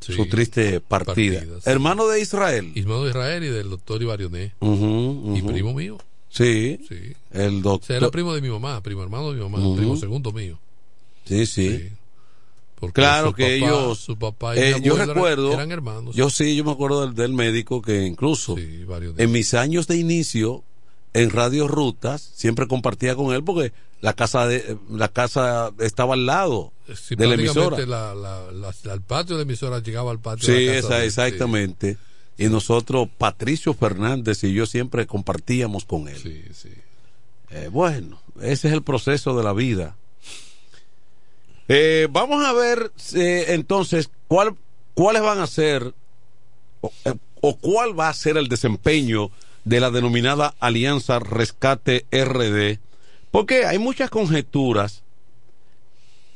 Sí, su triste partida. partida, sí. Hermano de Israel. Hermano de Israel y del doctor Ibarioné. Ujú, Y primo mío. Sí. Sí. El O doctor. sea, era primo de mi mamá, primo hermano de mi mamá, primo segundo mío. Sí, sí. Porque Claro su que papá- ellos. su papá y eh, yo eran- recuerdo. eran hermanos. Yo sí, yo me acuerdo del, del médico que incluso en mis años de inicio en Radio Rutas siempre compartía con él porque la casa de la casa estaba al lado Sí, de la emisora. la, la, la- el patio de la emisora llegaba al patio Sí, de la casa esa, de- exactamente. Y nosotros, Patricio Fernández y yo siempre compartíamos con él. Sí, sí. Eh, bueno, ese es el proceso de la vida. Eh, vamos a ver eh, entonces cuál, cuáles van a ser o, o cuál va a ser el desempeño de la denominada Alianza Rescate RD, porque hay muchas conjeturas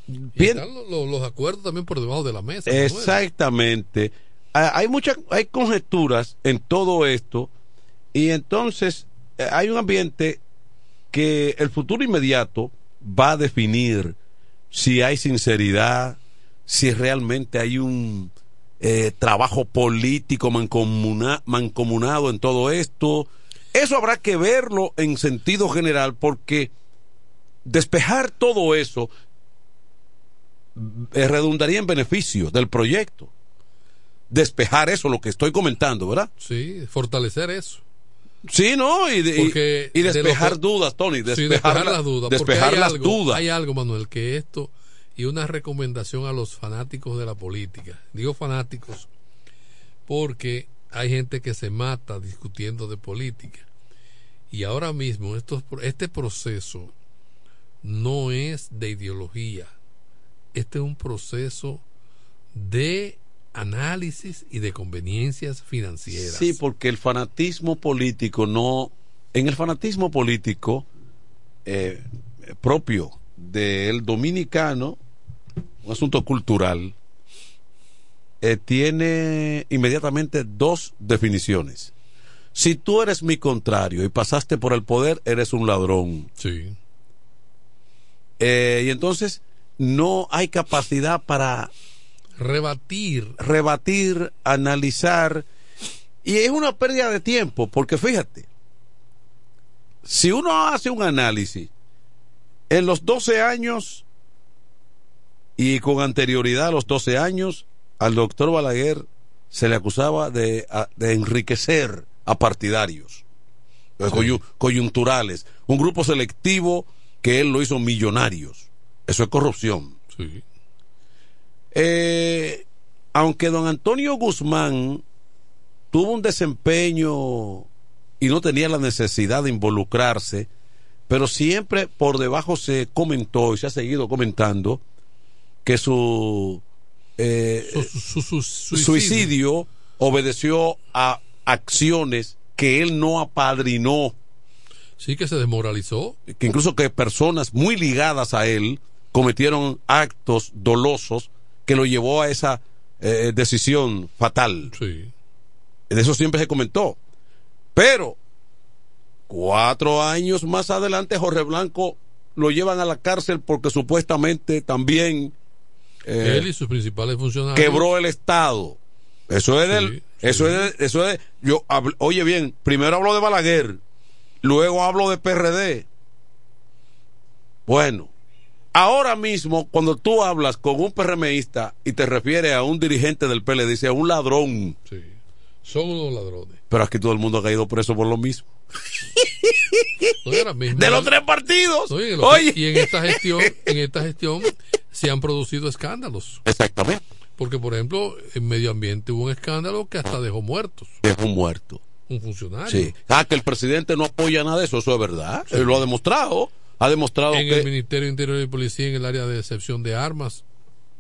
Y están los, acuerdos también por debajo de la mesa. Exactamente. Hay muchas, hay conjeturas en todo esto y entonces eh, hay un ambiente que el futuro inmediato va a definir si hay sinceridad, si realmente hay un eh, trabajo político mancomuna- mancomunado en todo esto. Eso habrá que verlo en sentido general porque despejar todo eso eh, redundaría en beneficio del proyecto. Despejar eso, lo que estoy comentando, ¿verdad? Sí, fortalecer eso. Sí, ¿no? Y, de- y- Porque y de despejar que- dudas, Tony. Sí, Despejar, despejar la- las dudas. Despejar hay las algo- dudas. Hay algo, Manuel, que esto, y una recomendación a los fanáticos de la política. Digo fanáticos porque hay gente que se mata discutiendo de política. Y ahora mismo estos, este proceso no es de ideología. Este es un proceso de análisis y de conveniencias financieras. Sí, porque el fanatismo político no. En el fanatismo político eh, propio del dominicano, un asunto cultural, eh, tiene inmediatamente dos definiciones. Si tú eres mi contrario y pasaste por el poder, eres un ladrón. Sí. Eh, y entonces no hay capacidad para rebatir, rebatir, analizar. Y es una pérdida de tiempo, porque fíjate, si uno hace un análisis en los 12 años y con anterioridad a los 12 años, al doctor Balaguer se le acusaba de, enriquecer a partidarios eh, coyu- coyunturales, un grupo selectivo que él lo hizo millonarios. Eso es corrupción. Sí. Eh, aunque don Antonio Guzmán tuvo un desempeño y no tenía la necesidad de involucrarse, pero siempre por debajo se comentó y se ha seguido comentando que su, eh, su, su- su- suicidio obedeció a acciones que él no apadrinó. Sí, que se desmoralizó. Que incluso que personas muy ligadas a él cometieron actos dolosos que lo llevó a esa eh, decisión fatal. Sí. De eso siempre se comentó. Pero cuatro años más adelante, Jorge Blanco lo llevan a la cárcel porque supuestamente también eh, Él y sus principales funcionarios. quebró el Estado. Eso es del, eso es, de- eso es, yo, oye bien, primero hablo de Balaguer, luego hablo de PRD. Bueno, ahora mismo, cuando tú hablas con un PRMista y te refieres a un dirigente del PLD, dice a un ladrón. Sí. Son unos ladrones. Pero aquí todo el mundo ha caído preso por lo mismo. De los tres partidos. Lo- Oye. y en esta gestión, en esta gestión se han producido escándalos. Exactamente. Porque, por ejemplo, en medio ambiente hubo un escándalo que hasta dejó muertos Dejó muerto. un funcionario. Sí. Ah, que el presidente no apoya nada de eso, eso es verdad. Él lo ha demostrado. Ha demostrado En que. el Ministerio Interior y Policía, en el área de excepción de armas,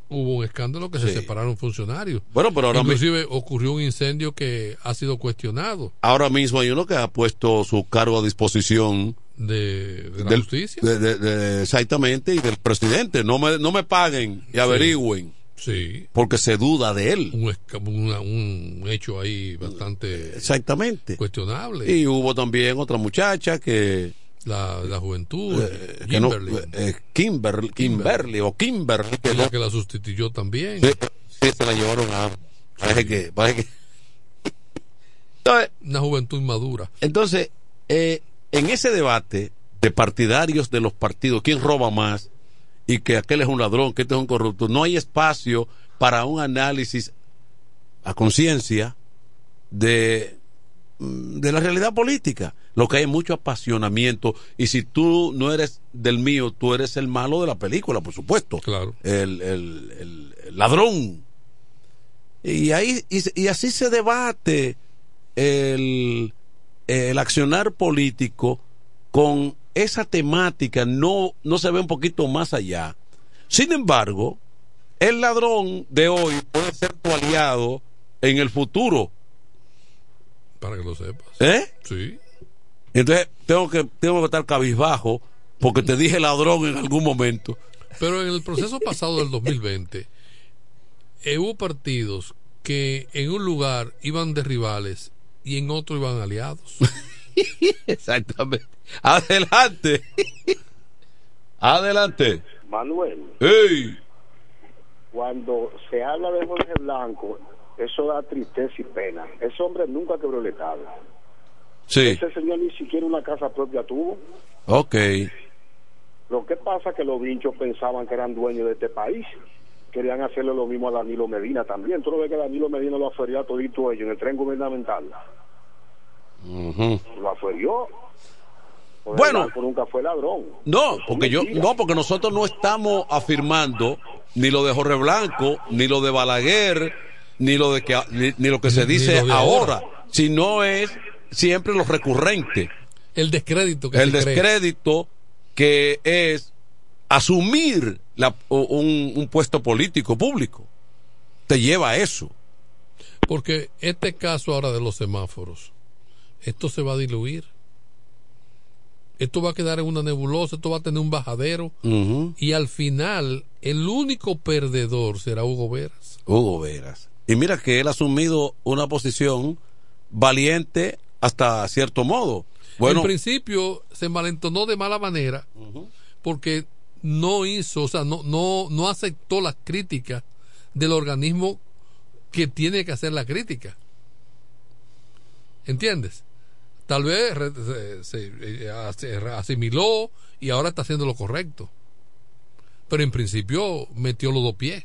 hubo un escándalo que se Sí. separaron funcionarios. Bueno, pero ahora mi- Inclusive ocurrió un incendio que ha sido cuestionado Ahora mismo hay uno que ha puesto su cargo a disposición de, de la del- justicia. de- de- exactamente, y del presidente. No me, no me paguen y averigüen. Sí. Porque se duda de él. Un, una- un hecho ahí bastante Exactamente. cuestionable. Y hubo también otra muchacha que. La, la juventud, eh, que no- Kimberly, eh, Kimberly o Kimberly. que la sustituyó también. Sí, sí, se la llevaron a. Parece que. Parece que entonces, Una juventud madura. entonces eh, en ese debate de partidarios de los partidos, ¿quién roba más? Y que aquel es un ladrón, que este es un corrupto. No hay espacio para un análisis a conciencia de, de la realidad política. Lo que hay es mucho apasionamiento. Y si tú no eres del mío, tú eres el malo de la película, por supuesto. Claro. El, el- ladrón. Y ahí y, y así se debate el, el accionar político con esa temática. No, no se ve un poquito más allá. Sin embargo, el ladrón de hoy puede ser tu aliado en el futuro. Para que lo sepas. ¿Eh? Sí. Entonces tengo que, tengo que estar cabizbajo porque te dije ladrón en algún momento. Pero en el proceso pasado del 2020, eh, hubo partidos que en un lugar iban de rivales y en otro iban aliados. Exactamente. Adelante. Adelante. Manuel, ¡Ey! cuando se habla de Jorge Blanco, eso da tristeza y pena. Ese hombre nunca quebró el Estado. Sí. Ese señor ni siquiera una casa propia tuvo. Ok. Lo que pasa es que los vinchos pensaban que eran dueños de este país. Querían hacerle lo mismo a Danilo Medina también. Tú no ves que Danilo Medina lo aferió a todito ellos en el tren gubernamental. Ujú. Lo aferió. Bueno. Nunca fue ladrón. No, porque yo, no, porque nosotros no estamos afirmando ni lo de Jorge Blanco, ni lo de Balaguer, ni lo de que ni, ni lo que se dice ahora, ahora. sino es siempre lo recurrente, El descrédito que el cree. descrédito que es asumir la- un, un puesto político público. Te lleva a eso. Porque este caso ahora de los semáforos, esto se va a diluir. Esto va a quedar en una nebulosa, esto va a tener un bajadero. Y al final, el único perdedor será Hugo Veras. Hugo Veras. Y mira que él ha asumido una posición valiente hasta cierto modo. Bueno, En principio se malentonó de mala manera porque no hizo, o sea, no, no, no aceptó las críticas del organismo que tiene que hacer la crítica. ¿Entiendes? Tal vez se, se- eh, se asimiló y ahora está haciendo lo correcto. Pero en principio metió los dos pies.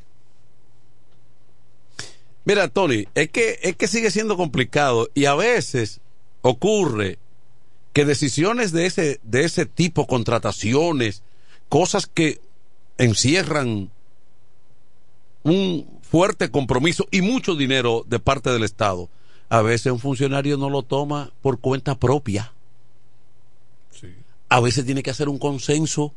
Mira, Tony, es que, es que sigue siendo complicado y a veces ocurre que decisiones de ese, de ese tipo, contrataciones, cosas que encierran un fuerte compromiso y mucho dinero de parte del Estado, a veces un funcionario no lo toma por cuenta propia. A veces tiene que hacer un consenso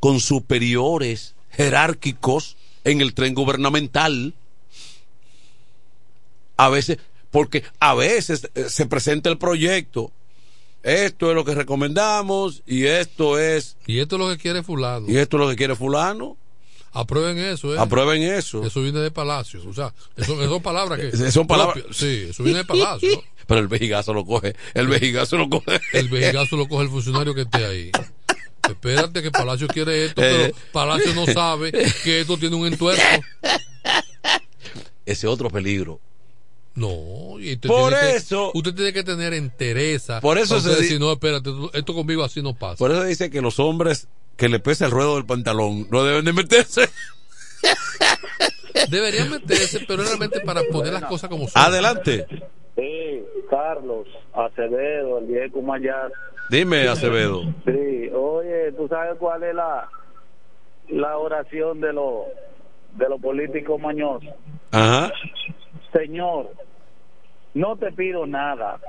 con superiores jerárquicos en el tren gubernamental a veces, porque a veces eh, se presenta el proyecto, esto es lo que recomendamos y esto es, Y esto es lo que quiere fulano. y esto es lo que quiere fulano, Aprueben eso, ¿eh? aprueben eso. Eso viene de Palacios. O sea, eso, eso son palabras que. Son palabras-. Sí, eso viene de Palacios. Pero el vejigazo lo coge, el vejigazo lo coge. El vejigazo lo coge el funcionario que esté ahí. Espérate que Palacio quiere esto, Eh. pero Palacio no sabe que esto tiene un entuerto. Ese otro peligro. No, y usted Por tiene que- eso- usted tiene que tener entereza. Por eso se usted di- decir, no, espérate, esto conmigo así no pasa. Por eso dice que los hombres que le pesa el ruedo del pantalón no deben de meterse. Deberían meterse, pero realmente para poner las cosas como son. Adelante. Sí, Carlos Acevedo, el viejo Mayar. Dime, Acevedo. Sí, oye, ¿tú sabes cuál es la, la oración de los de los políticos mañosos? Ajá. Señor, no te pido nada,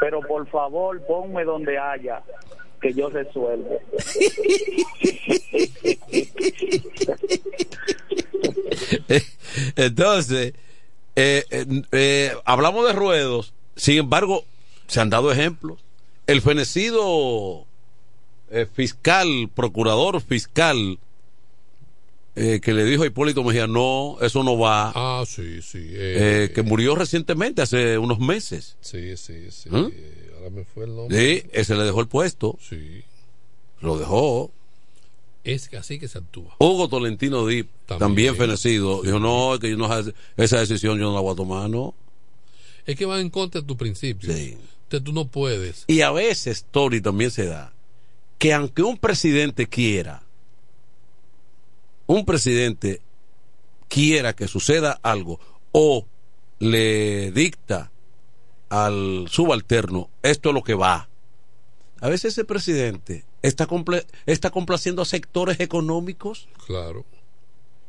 pero por favor ponme donde haya que yo resuelva. Entonces, eh, eh, eh, hablamos de ruedos, sin embargo, se han dado ejemplos. El fenecido fiscal, procurador fiscal, eh, que le dijo a Hipólito Mejía, no, eso no va, Ah, sí, sí. eh, eh, que murió recientemente, hace unos meses. Sí, sí, sí. ¿Mm? Ahora me fue el nombre. Sí, ese le dejó el puesto. Sí. Lo dejó. Es así que se actúa. Hugo Tolentino Dip, también, También. fenecido, dijo, no, es que yo no, esa decisión yo no la voy a tomar, no. Es que va en contra de tu principio. Entonces tú no puedes. Y a veces, Tori, también se da que aunque un presidente quiera, un presidente quiera que suceda algo o le dicta al subalterno, esto es lo que va. A veces ese presidente está, complaciendo a sectores económicos Claro.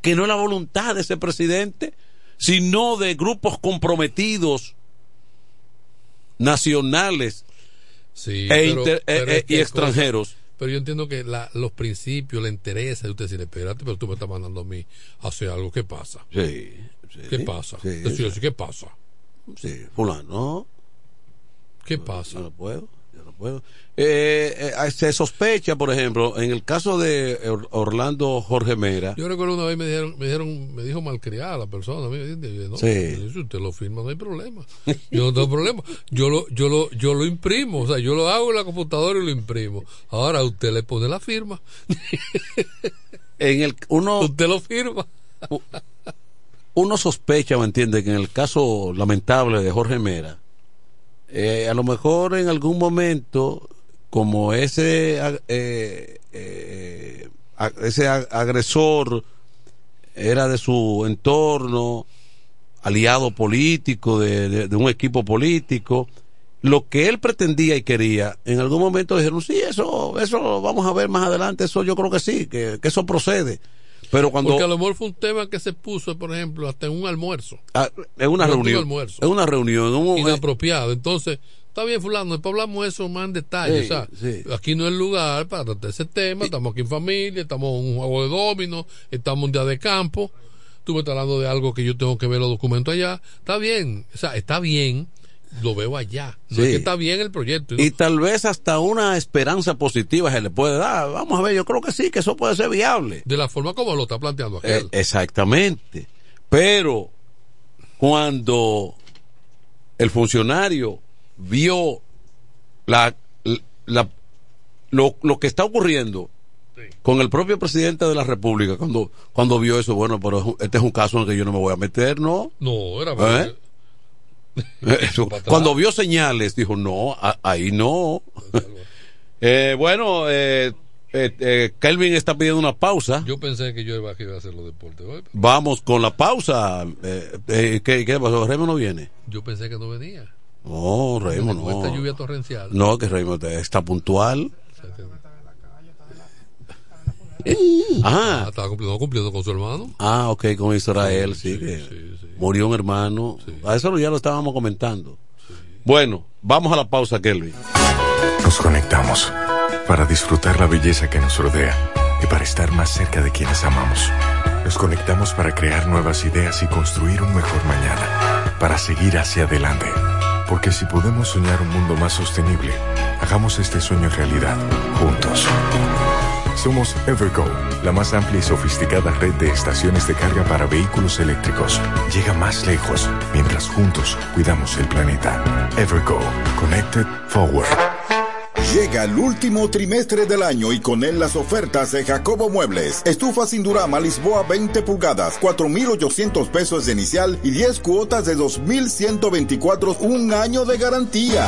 que no es la voluntad de ese presidente, sino de grupos comprometidos nacionales Sí, e pero- inter- pero e- e- y extranjeros. Pero yo entiendo que la- los principios, la interesa de usted decir, espérate, pero tú me estás mandando a mí a hacer algo. ¿Qué pasa? Sí. ¿Qué pasa? sí, Decir sí. ¿Qué pasa? Sí, fulano. ¿Qué pasa? Yo no puedo. Bueno, eh, eh, se sospecha, por ejemplo, en el caso de Or- Orlando Jorge Mera, Yo recuerdo una vez me dijeron, me dijeron, me dijo malcriada la persona, me dice, no, Sí. si usted lo firma no hay problema. Yo no tengo problema. Yo lo, yo lo, yo lo imprimo, o sea, yo lo hago en la computadora y lo imprimo. Ahora usted le pone la firma. en el uno usted lo firma. uno sospecha o entiende que en el caso lamentable de Jorge Mera, eh, a lo mejor en algún momento, como ese eh, eh, ese ag- agresor era de su entorno, aliado político, de, de- un equipo político, lo que él pretendía y quería, en algún momento dijeron, sí, eso, eso vamos a ver más adelante, eso yo creo que sí, que eso procede. Pero cuando... Porque a lo mejor fue un tema que se puso, por ejemplo, hasta en un almuerzo. Ah, en una un reunión. almuerzo. En una reunión. un- inapropiado. Entonces, está bien, fulano, después hablamos de eso más en detalle. Sí, o sea, sí. aquí no es el lugar para tratar ese tema. Estamos aquí en familia, estamos en un juego de domino, estamos un día de campo. Tú me estás hablando de algo que yo tengo que ver los documentos allá. Está bien, o sea, está bien, lo veo allá. No Sí. es que está bien el proyecto. ¿no? y tal vez hasta una esperanza positiva se le puede dar. Vamos a ver, yo creo que sí, que eso puede ser viable. De la forma como lo está planteando Eh, aquel. exactamente. Pero cuando el funcionario vio la, la- lo, lo que está ocurriendo con el propio presidente de la República, cuando, cuando vio eso, bueno, pero este es un caso en el que yo no me voy a meter, ¿no? no, era ¿Eh? Cuando vio señales, dijo, no, ahí no. Eh, bueno, eh, eh, eh, Kelvin está pidiendo una pausa. Yo pensé que yo iba a hacer los deportes hoy. Vamos con la pausa. Eh, eh, ¿qué, ¿Qué pasó? ¿Remo no viene? Yo pensé que no venía. No, Remo Con esta no. lluvia torrencial. No, que Remo está puntual. Ah, Ah, estaba cumpliendo, cumpliendo con su hermano. ah, ok, con Israel, sí, que murió un hermano. A eso ya lo estábamos comentando. Bueno, vamos a la pausa, Kelvin. Nos conectamos para disfrutar la belleza que nos rodea y para estar más cerca de quienes amamos. Nos conectamos para crear nuevas ideas y construir un mejor mañana, para seguir hacia adelante. Porque si podemos soñar un mundo más sostenible, hagamos este sueño realidad, juntos. Somos Evergo, la más amplia y sofisticada red de estaciones de carga para vehículos eléctricos. Llega más lejos mientras juntos cuidamos el planeta. Evergo, Connected Forward. Llega el último trimestre del año y con él las ofertas de Jacobo Muebles. Estufa sin Durama Lisboa 20 pulgadas, 4.800 pesos de inicial y 10 cuotas de 2.124, un año de garantía.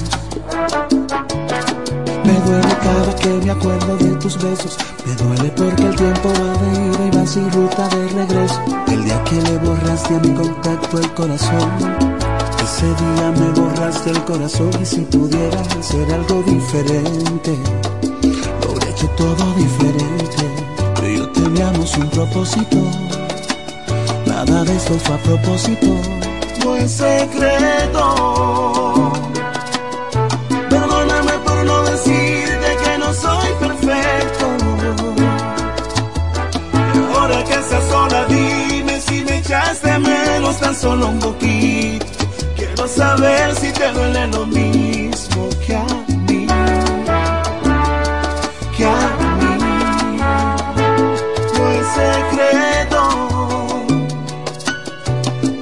Me duele cada que me acuerdo de tus besos. Me duele porque el tiempo va de ida y va sin ruta de regreso. El día que le borraste a mi contacto el corazón. Ese día me borraste el corazón y si pudiera hacer algo diferente, lo hubiera hecho todo diferente. Tú y yo teníamos un propósito. Nada de esto fue a propósito. no es secreto. Tan solo un poquito. Quiero saber si te duele lo mismo que a mí. Que a mí. No es secreto.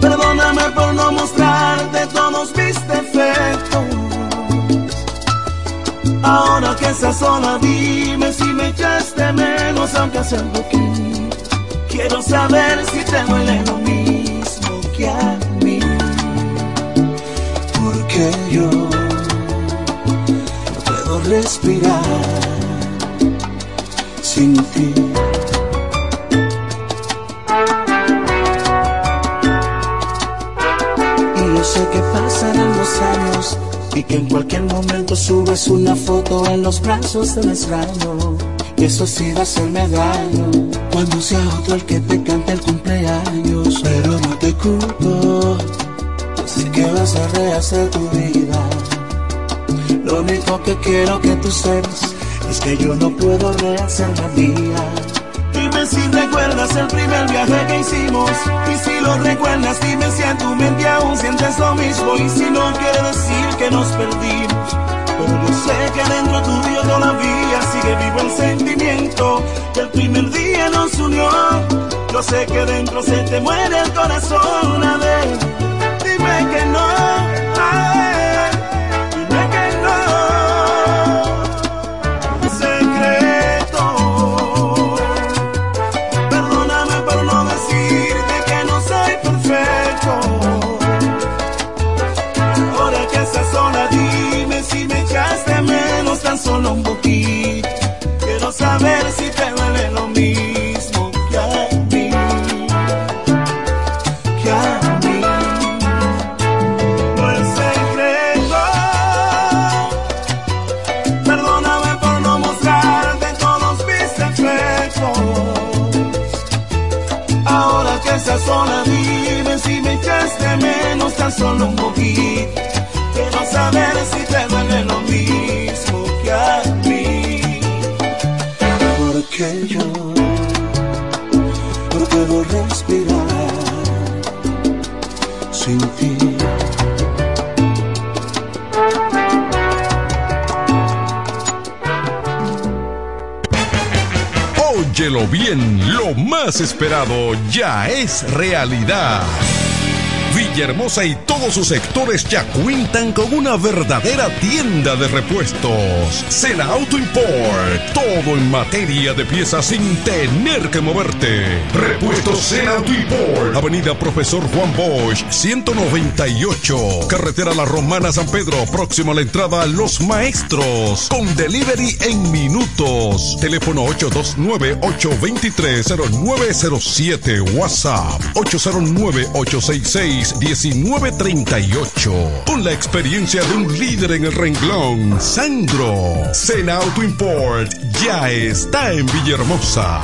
Perdóname por no mostrarte todos mis defectos. Ahora que estás sola, dime si me echaste menos, aunque sea un poquito. Quiero saber si te duele lo mismo que a mí. Porque yo no puedo respirar sin ti. Y yo sé que pasarán los años y que en cualquier momento subes una foto en los brazos del extraño. Y eso sí va a hacerme daño cuando sea otro el que te cante el cumpleaños. Pero no te culpo, sé que vas a rehacer tu vida. Lo único que quiero que tú sepas es que yo no puedo rehacer la mía. Dime si recuerdas el primer viaje que hicimos. Y si lo recuerdas, dime si en tu mente aún sientes lo mismo. Y si no quiere decir que nos perdimos. Pero yo sé que dentro tuyo todavía sigue vivo el sentimiento que el primer día nos unió. Yo sé que dentro se te muere el corazón. A ver, un poquito. Quiero saber si te duele lo mismo que a mí. Que a mí. No es secreto. Perdóname por no mostrarte todos mis defectos. Ahora que estás sola, dime si me echaste menos tan solo un poquito. Quiero saber si Porque yo puedo respirar sin. Óyelo bien, lo más esperado ya es realidad. Villahermosa y todos sus sectores ya cuentan con una verdadera tienda de repuestos. Sena Auto Import. Todo en materia de piezas sin tener que moverte. Repuestos Sena Auto Import. Avenida Profesor Juan Bosch, 198. Carretera La Romana San Pedro, próximo a la entrada Los Maestros. Con delivery en minutos. Teléfono 829-823-0907. WhatsApp 809-866. 1938. Con la experiencia de un líder en el renglón, Sandro. Sena Auto Import ya está en Villahermosa.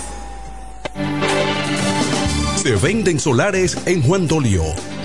Se venden solares en Juan Dolio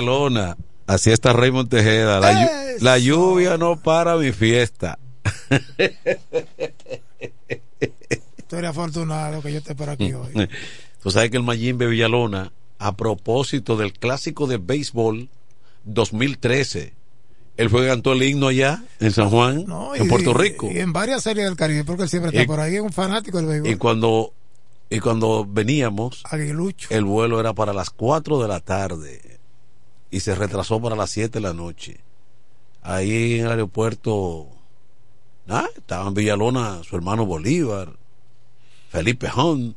Villalona, así está Raymond Tejeda. La, llu- la lluvia no para mi fiesta. Tú eres afortunado que yo esté por aquí hoy. Tú sabes que el Mayimbe Villalona, a propósito del clásico de béisbol 2013, él fue cantó el himno allá en San Juan, No, en y- Puerto Rico. Y en varias series del Caribe, porque él siempre está Y- por ahí, es un fanático del béisbol. Y cuando, y cuando veníamos, Aguilucho. el vuelo era para las 4 de la tarde y se retrasó para las 7 de la noche. Ahí en el aeropuerto, ah, estaban Villalona, su hermano Bolívar, Felipe Hunt.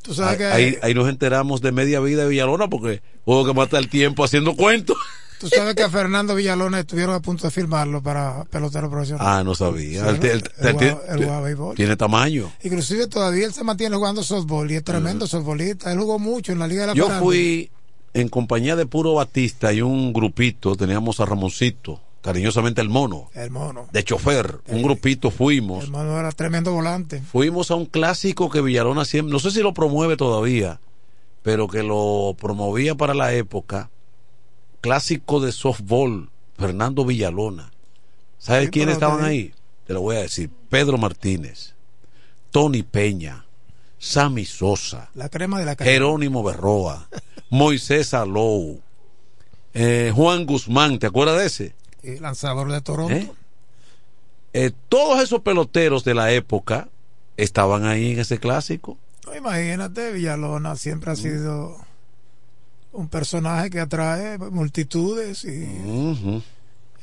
Tú sabes ahí, que- ahí, ahí nos enteramos de media vida de Villalona porque hubo que matar el tiempo haciendo cuentos. Tú sabes que a Fernando Villalona estuvieron a punto de firmarlo para pelotero profesional. Ah, no sabía. Sí, el tiene- el tamaño. Inclusive todavía él se mantiene jugando softball y es tremendo softballista. Él jugó mucho en la Liga de la Yo fui en compañía de Puro Batista y un grupito, teníamos a Ramoncito, cariñosamente el mono, El mono. de chofer, un grupito fuimos. El mono era tremendo volante. Fuimos a un clásico que Villalona siempre, no sé si lo promueve todavía, pero que lo promovía para la época. Clásico de softball, Fernando Villalona. ¿Sabes Sí, quiénes estaban ahí? Te lo voy a decir. Pedro Martínez, Tony Peña, Sammy Sosa, La crema de la calle. Jerónimo Berroa, Moisés Alou, eh, Juan Guzmán, ¿te acuerdas de ese? Y lanzador de Toronto. ¿Eh? Eh, todos esos peloteros de la época estaban ahí en ese clásico. No, imagínate, Villalona siempre ha sido un personaje que atrae multitudes y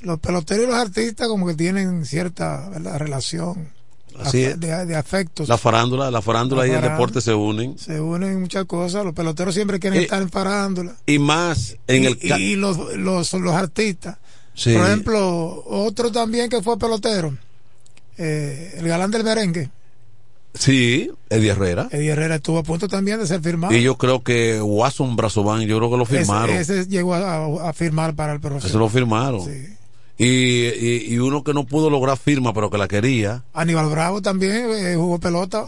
los peloteros y los artistas como que tienen cierta ¿verdad? relación Así de, de afectos. La farándula, la farándula y el deporte se unen. Se unen en muchas cosas. Los peloteros siempre quieren Eh, estar en farándula. Y más en y, el ca- y los, los, los artistas. Sí. Por ejemplo, otro también que fue pelotero, eh, el galán del merengue, Sí, Eddie Herrera. Eddie Herrera estuvo a punto también de ser firmado. Y yo creo que Watson Brazoban, yo creo que lo firmaron. Ese, ese llegó a, a firmar para el profesor. lo firmaron. Y, y, y uno que no pudo lograr firma, pero que la quería. Aníbal Bravo también eh, jugó pelota,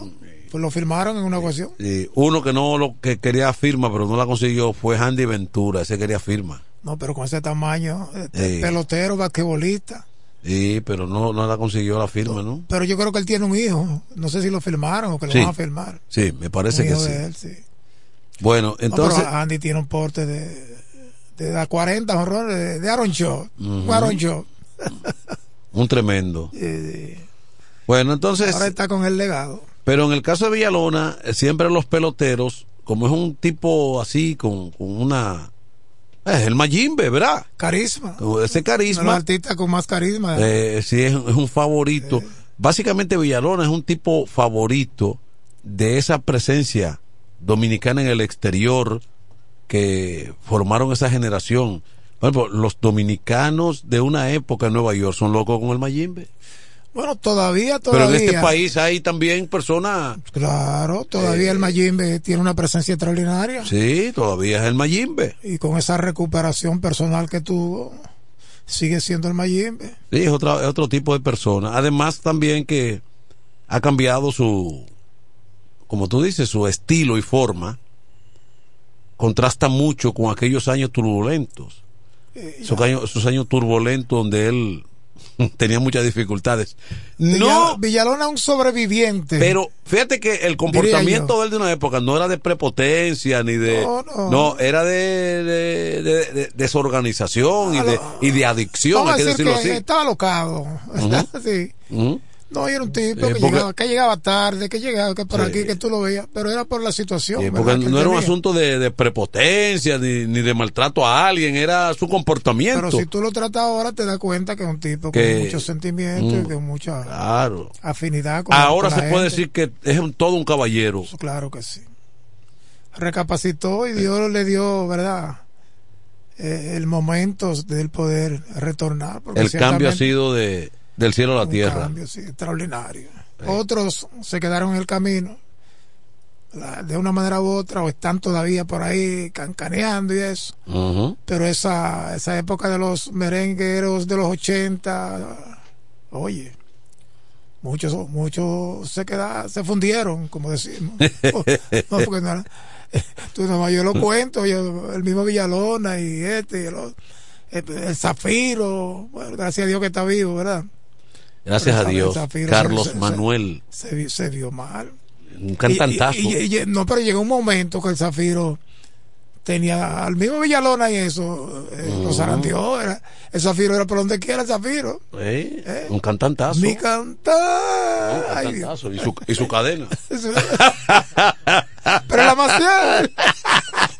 pues lo firmaron en una ocasión. Y uno que no lo que quería firma, pero no la consiguió, fue Andy Ventura. Ese quería firma. No, pero con ese tamaño, este, Sí. pelotero, basquetbolista. Sí, pero no, no la consiguió la firma, ¿no? Pero yo creo que él tiene un hijo. No sé si lo firmaron o que lo Sí. van a firmar. Sí, me parece Un que hijo sí. de él, sí. Bueno, No, pero entonces. Andy tiene un porte de, de, la 40 jonrones de, de Aaron Shaw. Un Ujú. Aaron Shaw. un tremendo. Eh, Bueno, entonces. ahora está con el legado. Pero en el caso de Villalona, eh, siempre los peloteros, como es un tipo así, con, con una. Es el Mayimbe, ¿verdad? Carisma. Ese los carisma. artistas con más carisma. Eh, sí, es, es un favorito. Básicamente Villalona es un tipo favorito de esa presencia dominicana en el exterior que formaron esa generación. Por ejemplo, los dominicanos de una época en Nueva York son locos con el Mayimbe. Bueno, todavía, Pero todavía. en este país hay también personas... Claro, todavía el Mayimbe tiene una presencia extraordinaria. Sí, todavía es el Mayimbe. Y con esa recuperación personal que tuvo, sigue siendo el Mayimbe. Sí, es, otra, es otro tipo de persona. Además también que ha cambiado su, como tú dices, su estilo y forma. Contrasta mucho con aquellos años turbulentos. Esos años, esos años turbulentos donde él tenía muchas dificultades. No, Villa- Villalona es un sobreviviente. pero fíjate que el comportamiento de él de una época no era de prepotencia ni de... No, no. no, era de, de- de- de desorganización y de, y de adicción, hay que decir decirlo que así. estaba locado. Sí. No, y era un tipo Eh, que, llegaba, que llegaba tarde, que llegaba que por Sí. aquí, que tú lo veías, pero era por la situación. Porque no era un asunto de, de prepotencia ni, ni de maltrato a alguien, era su comportamiento. Pero si tú lo tratas ahora, te das cuenta que es un tipo Que- con muchos sentimientos y Mm. con mucha Claro. afinidad con Ahora con se la puede gente. decir que es un- todo un caballero. Claro que sí. Recapacitó y Dios le dio, ¿verdad? Eh, el momento del poder retornar. porque El cambio ha sido de, del cielo a la un tierra. cambio, sí, extraordinario. Otros se quedaron en el camino de una manera u otra o están todavía por ahí cancaneando y eso. Pero esa, esa época de los merengueros de los 80, oye, muchos muchos se quedaron, se fundieron, como decimos. no, porque no, tú nomás yo lo cuento, yo, el mismo Villalona y este, y el, otro, el, el Zafiro, bueno, gracias a Dios que está vivo, ¿verdad? Gracias a Dios. Zafiro Carlos se- Manuel, Se, vi- se vio mal. un cantantazo. Y- y- y- no, pero llegó un momento que el Zafiro tenía al mismo Villalona y eso, eh, lo Ujú. zarandeó. Era, el Zafiro era por donde quiera el Zafiro. Eh, Un cantantazo. Mi. Un Ay, cantantazo. Y su, y su cadena. Pero la Maciel.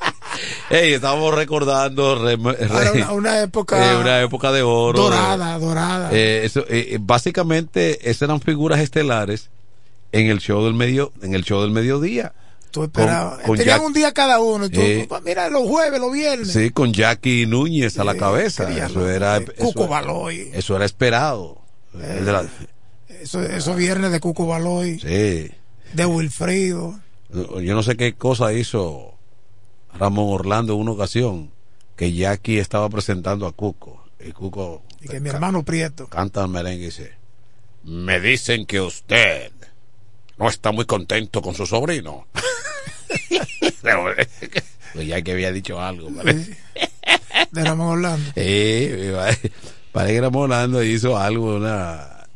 Ey, estamos recordando re- una, una época eh, una época de oro. dorada, dorada. Eh, eso, eh, básicamente, esas eran figuras estelares en el show del medio, en el show del mediodía. Tú esperabas. Con- con Tenían Jack- un día cada uno. Tú, Eh, mira, los jueves, los viernes. Sí, con Jackie Núñez a la cabeza. Eso era, eso, Cuco Baloy. eso era esperado. La- Eso, esos viernes de Cuco Baloy, sí. de Wilfrido. Yo no sé qué cosa hizo Ramón Orlando en una ocasión que Jackie estaba presentando a Cuco. Y Cuco Y que mi hermano Prieto. canta el merengue y dice: Me dicen que usted no está muy contento con su sobrino. pues ya que había dicho algo, parece. de Ramón Orlando. Sí, parece que Ramón Orlando hizo algo, una.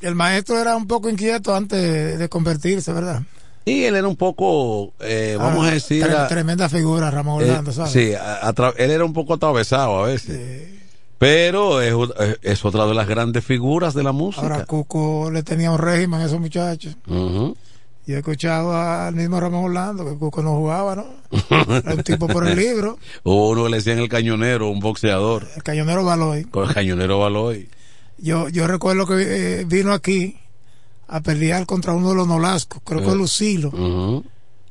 El maestro era un poco inquieto antes de, de convertirse, ¿verdad? Y él era un poco, eh, vamos Ah, a decir, tre- tremenda figura, Ramón eh, Orlando, ¿sabes? sí, a- él era un poco atravesado a veces. Pero es, es- otra de las grandes figuras de la música. Ahora Cuco le tenía un régimen a esos muchachos. Ujú. Y he escuchado al mismo Ramón Orlando que Cuco no jugaba, ¿no? Era un tipo por el libro, O uno le decían el cañonero, un boxeador, el cañonero Baloy. con el cañonero Baloy. Yo, yo recuerdo que eh, vino aquí a pelear contra uno de los Nolascos, creo que Eh. Lucilo, Ujú,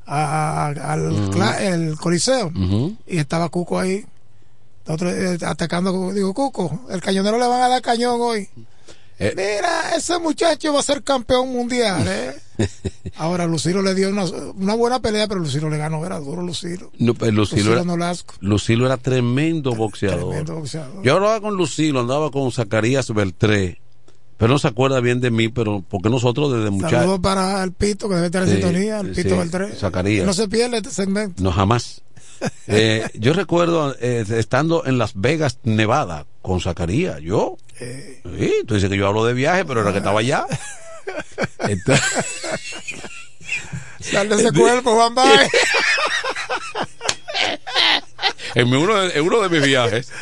a- a- al el Coliseo. Y estaba Cuco ahí, otro, eh, atacando. Digo, Cuco, el cañonero le van a dar cañón hoy. Eh. Mira, ese muchacho va a ser campeón mundial, ¿eh? Ahora Lucilo le dio una, una buena pelea, pero Lucilo le ganó, era duro Lucilo. No, pues, Lucilo, Lucilo era, Nolasco. Lucilo era tremendo boxeador. Tremendo boxeador. Yo hablaba con Lucilo, andaba con Zacarías Beltré, pero no se acuerda bien de mí, pero porque nosotros desde muchachos, Saludos para el Pito, que debe estar en Sí, sintonía, el sí. Zacarías. No se pierde este segmento. no jamás. Eh, yo recuerdo eh, estando en Las Vegas, Nevada, con Zacarías, yo. Eh. Sí, tú dices que yo hablo de viaje, pero era que estaba allá. Entonces, Sal de ese cuerpo, Juan Baez. en uno de, en uno de mis viajes.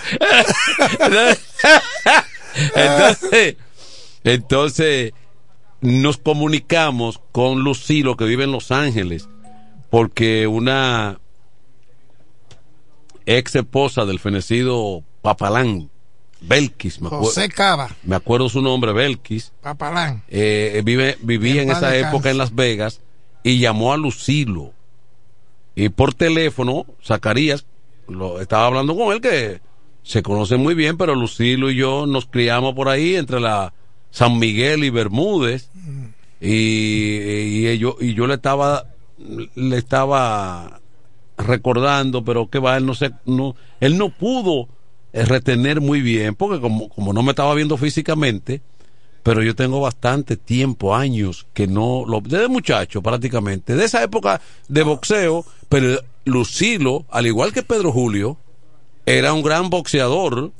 entonces, entonces, nos comunicamos con Lucilo, que vive en Los Ángeles, porque una ex esposa del fenecido Papalán, Belkis, me, acuerdo- José Cava, me acuerdo su nombre, Belkis, Papalán. eh, vive, vivía en esa época en Las Vegas y llamó a Lucilo. Y por teléfono, Zacarías, lo, estaba hablando con él que se conocen muy bien, pero Lucilo y yo nos criamos por ahí entre la San Miguel y Bermúdez. Y, y yo, y yo le estaba, le estaba recordando, pero que va, él no sé, no, él no pudo eh, retener muy bien, porque como, como no me estaba viendo físicamente, pero yo tengo bastante tiempo, años, que no, lo, desde muchacho prácticamente, de esa época de boxeo, pero Lucilo, al igual que Pedro Julio, era un gran boxeador.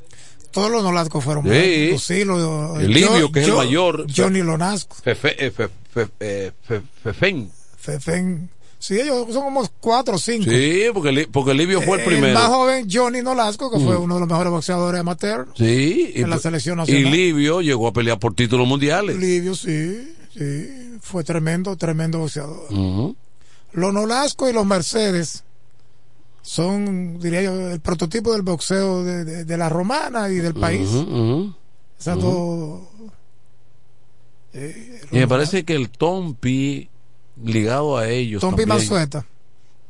Todos los Nolascos fueron Sí. buenos. Lucilo, El Livio, que es el mayor. Johnny Lonasco. Fefe, eh, fe- fe- eh, fe- Fefen. Fefen. Sí, ellos son como cuatro o cinco. Sí, porque, porque Livio fue el El primero. más joven, Johnny Nolasco, que fue Mm. uno de los mejores boxeadores amateur. Sí, en la selección y nacional. Livio llegó a pelear por títulos mundiales. Livio, sí, sí. Fue tremendo, tremendo boxeador. Ujú. Los Nolasco y los Mercedes son, diría yo, el prototipo del boxeo de, de- de la romana y del país. Esas Ujú. dos. Y me parece que el Tompi ligado a ellos. Tompi. Mansueta.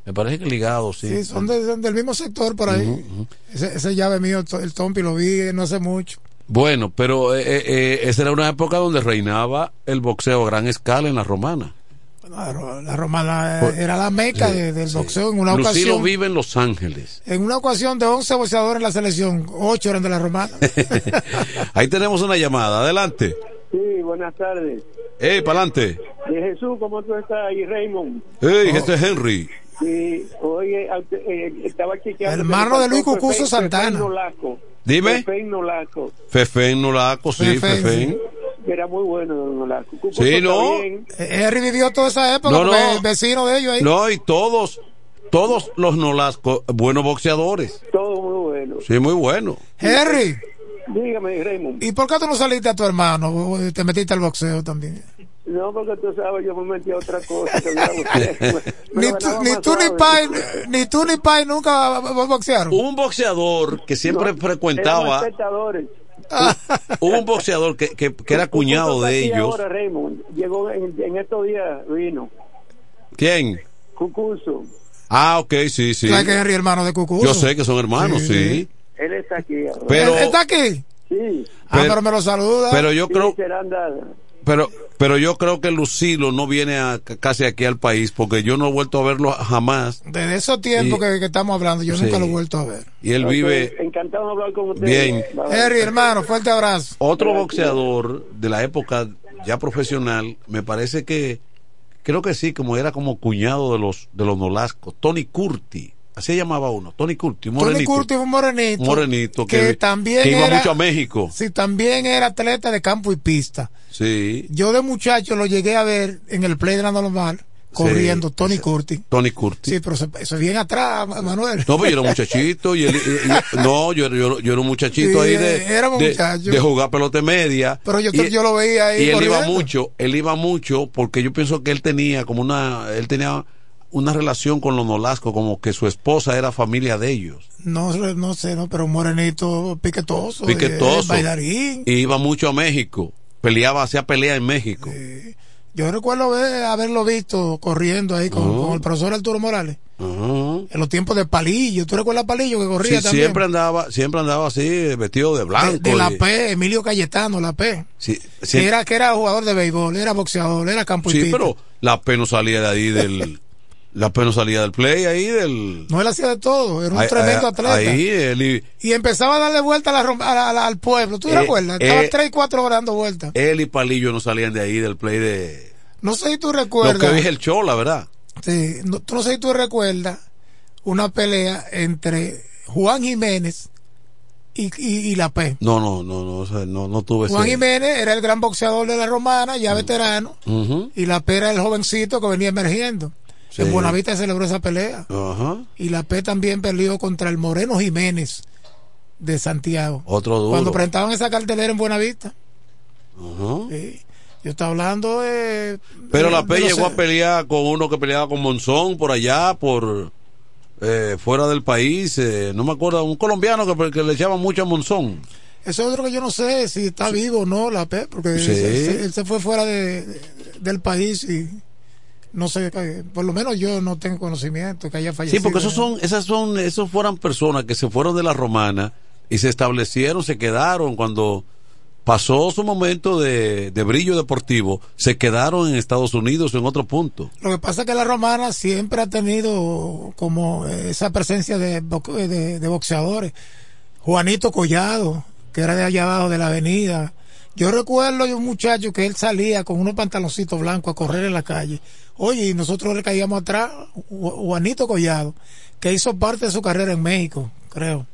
Me parece que ligado, sí. Sí, son, de- son del mismo sector por ahí. Ese, ese llave mío, el Tompi, lo vi no hace mucho. Bueno, pero eh, eh, eh, esa era una época donde reinaba el boxeo a gran escala en la romana. La, ro- la romana eh, era la meca sí, de- del sí. boxeo en una Lucilo ocasión. vive en Los Ángeles. En una ocasión de 11 boxeadores en la selección, 8 eran de la romana. Ahí tenemos una llamada. Adelante. Sí, buenas tardes. ¡Ey, pa'lante! De Jesús, ¿cómo tú estás ahí, Raymond? ¡Ey, este es Henry! Sí, oye, eh, estaba chequeando. Hermano de Luis Fefe- Fefe Santana. Nolasco. Dime. Fefe Nolasco. Fefen Nolaco, sí, Fefen. Era muy bueno Nolasco. Cucuzo Sí, no. bien. Eh, Henry vivió toda esa época, No, no. es vecino de ellos ahí. No, y todos, todos los Nolasco, buenos boxeadores. Todo muy bueno. Sí, muy bueno. Henry, Dígame, Raymond. ¿y por qué tú no saliste a tu hermano? Te metiste al boxeo también. No, porque tú sabes, yo me metí a otra cosa. que Ni tú, ni tú ni. Pai, ni tú ni Pai nunca boxearon. Un boxeador que siempre No, frecuentaba, espectadores. hubo un boxeador que, que, que era cuñado de ellos. Ahora, Raymond, llegó en, en estos días, vino. ¿Quién? Cucuzo. Ah, ok, sí, sí. ¿Sabes que Henry es hermano de Cucuzo? Yo sé que son hermanos, sí. Él está aquí ahora. Pero- ¿Él ¿Está aquí? Sí. Ah, Pero- pero me lo saluda. Pero yo Sí, creo, será andada. Pero, pero yo creo que Lucilo no viene a, casi aquí al país porque yo no he vuelto a verlo jamás. Desde esos tiempos Y- que, que estamos hablando, yo Sí. nunca lo he vuelto a ver. Y él vive Encantado de hablar con usted. Bien. Henry, hermano, fuerte abrazo. otro boxeador de la época ya profesional, me parece que creo que sí, como era como cuñado de los de los Nolascos, Tony Curti, así se llamaba uno, Tony Curti, un Tony morenito. Curti fue un morenito. morenito que, que, también que iba era, mucho a México. Sí, también era atleta de campo y pista. Sí. Yo de muchacho lo llegué a ver en el play de la normal corriendo, Tony Curtis. Tony Curtis. Sí, pero eso es bien atrás, Ma- Manuel. No, pero yo era un muchachito. Y él- y- no, yo, yo, yo era un muchachito Sí, ahí de, éramos de, muchachos. de jugar pelota media. Pero yo, Y- yo lo veía ahí y él iba mucho, él iba mucho porque yo pienso que él tenía como una, él tenía una relación con los Nolasco, como que su esposa era familia de ellos. No, sé, no sé, no, pero un morenito piquetoso. Piquetoso. eh, bailarín. Y iba mucho a México. Peleaba, hacía pelea en México. Yo recuerdo haberlo visto corriendo ahí con, con el profesor Arturo Morales. En los tiempos de Palillo. ¿Tú recuerdas Palillo que corría Sí, también? siempre andaba, siempre andaba así, vestido de blanco. de, de la y- P, Emilio Cayetano, la P. Sí, sí, Que, era, que era jugador de béisbol, era boxeador, era campo y sí, pero la P no salía de ahí del, la P no salía del play ahí del. No, él hacía de todo, era un ahí- tremendo atleta. Ahí él y- Y empezaba a darle vuelta a la a la- al pueblo. ¿Tú te Eh, recuerdas? Estaba eh, tres y cuatro horas dando vueltas. él y Palillo no salían de ahí del play de. No sé si tú Lo recuerdas. que dije el Chola, ¿verdad? Sí, no, tú no sé si tú recuerdas una pelea entre Juan Jiménez y, y, y la P. No, no, no, no, o sea, no, no tuve Juan ese- Jiménez era el gran boxeador de la romana, ya veterano, Ujú. y la P era el jovencito que venía emergiendo. Sí. En Buenavista celebró esa pelea. Y la P también perdió contra el Moreno Jiménez de Santiago. Otro duro. Cuando presentaban esa cartelera en Buenavista. Sí. Yo estaba hablando de. Pero de- la P llegó a pelear con uno que peleaba con Monzón por allá, por eh, fuera del país. eh, no me acuerdo, un colombiano que, que le echaba mucho a Monzón. Eso es otro que yo no sé si está vivo o no, la P, porque Sí. él, se, él se fue fuera de, de- del país y no sé, eh, por lo menos yo no tengo conocimiento que haya Sí, fallecido. porque esos son, esas son, esos fueron personas que se fueron de la romana y se establecieron, se quedaron cuando pasó su momento de, de brillo deportivo, se quedaron en Estados Unidos o en otro punto. Lo que pasa es que la romana siempre ha tenido como esa presencia de, de, de boxeadores. Juanito Collado, que era de allá abajo de la avenida. Yo recuerdo de un muchacho que él salía con unos pantaloncitos blancos a correr en la calle. Oye, y nosotros le caíamos atrás, Ju- Juanito Collado, que hizo parte de su carrera en México, creo.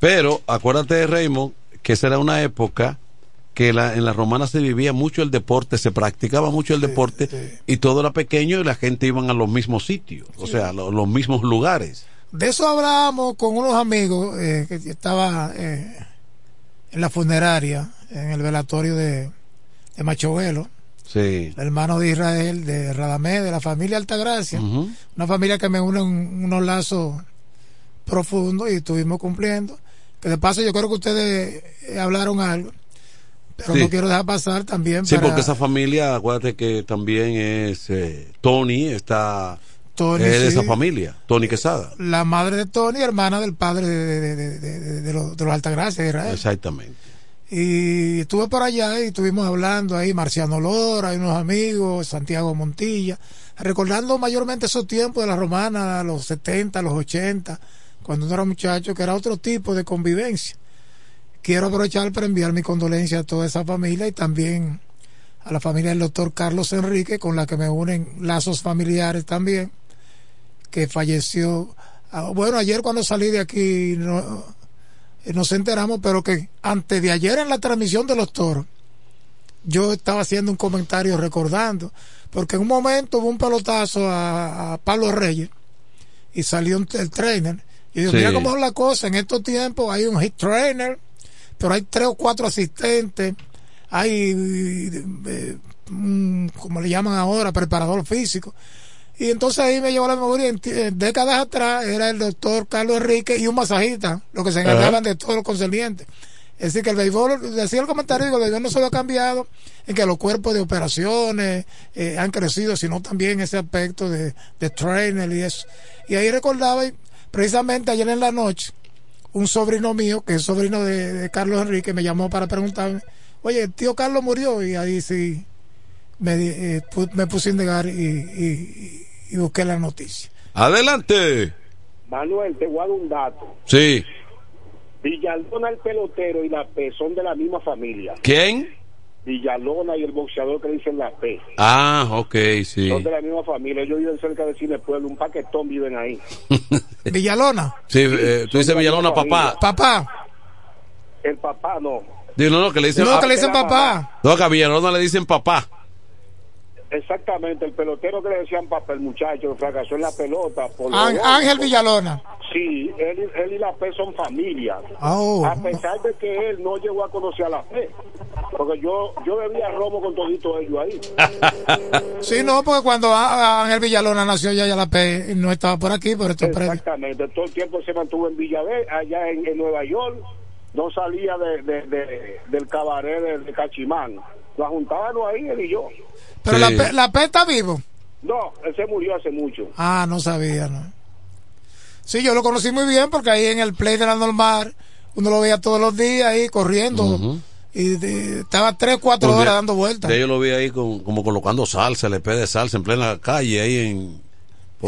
Pero acuérdate, Raymond, que esa era una época que la, en la romana se vivía mucho el deporte, se practicaba mucho el deporte y todo era pequeño y la gente iban a los mismos sitios, o sea, a lo- los mismos lugares. De eso hablábamos con unos amigos eh, que estaba eh, en la funeraria, en el velatorio de, de Machovelo, Sí. el hermano de Israel, de Radamé, de la familia Altagracia, Ujú. una familia que me une un- unos lazos profundos y estuvimos cumpliendo. Que de paso yo creo que ustedes eh, hablaron algo, pero Sí. no quiero dejar pasar también Sí, para porque esa familia, acuérdate que también es eh, Tony, está Tony, es de sí. esa familia, Tony Quesada. la madre de Tony, hermana del padre de, de- de- de- los, de los Altagracia Israel. Exactamente. Y estuve por allá y estuvimos hablando ahí, Marciano Lora, hay unos amigos, Santiago Montilla, recordando mayormente esos tiempos de la romana, los 70, los 80, cuando uno era muchacho, que era otro tipo de convivencia. Quiero aprovechar para enviar mi condolencia a toda esa familia y también a la familia del doctor Carlos Enrique, con la que me unen lazos familiares también, que falleció. ah, Bueno, ayer cuando salí de aquí no, eh, nos enteramos, pero que antes de ayer en la transmisión de los toros, yo estaba haciendo un comentario recordando, porque en un momento hubo un pelotazo a, a Pablo Reyes y salió un- el trainer. Y yo, Sí. mira cómo es la cosa, en estos tiempos hay un hit trainer, pero hay tres o cuatro asistentes, hay, eh, como le llaman ahora, preparador físico. Y entonces ahí me llevó la memoria, en décadas atrás era el doctor Carlos Enrique y un masajista, lo que se encargaban de todo lo concerniente. Es decir, que el béisbol, decía el comentario, que el béisbol no solo ha cambiado en que los cuerpos de operaciones eh, han crecido, sino también ese aspecto de, de trainer y eso. Y ahí recordaba, y precisamente ayer en la noche, un sobrino mío, que es sobrino de, de Carlos Enrique, me llamó para preguntarme, oye, el tío Carlos murió, y ahí sí me, di- eh, me puse a indagar y, y- y busqué la noticia. Adelante. Manuel, te voy a dar un dato. Sí. Villalona, el pelotero y la P son de la misma familia. ¿Quién? Villalona y el boxeador que le dicen la P. Ah, ok, sí. Son de la misma familia. Ellos viven cerca de Cine Pueblo. Un paquetón viven ahí. Villalona. Sí, eh, tú dices Villalona, papá. Papá. El papá no. Digo, no, no, que le dicen, No, que le dicen papá. No, que a Villalona le dicen papá. Exactamente, el pelotero que le decían papel muchacho, fracasó en la pelota. Por Ángel, Villalona. Sí, él, y- él y la P son familia. Oh. A pesar de que él no llegó a conocer a la P. Porque yo yo bebía romo con todito ellos ahí. Sí, no, porque cuando Ángel Villalona nació ya, ya la P no estaba por aquí, por estos. Exactamente, todo el tiempo se mantuvo en Villaverde, allá en, en Nueva York. No salía de, de- de- del cabaret de Cachimán. Nos juntábamos ahí él y yo. Pero la, P, la P está vivo. No, él se murió hace mucho. Ah, no sabía, ¿no? Sí, yo lo conocí muy bien porque ahí en el play de la normal uno lo veía todos los días ahí corriendo y de- estaba tres, cuatro Pues de- horas dando vueltas. Yo lo vi ahí con- como colocando salsa, el EP de salsa en plena calle, ahí en.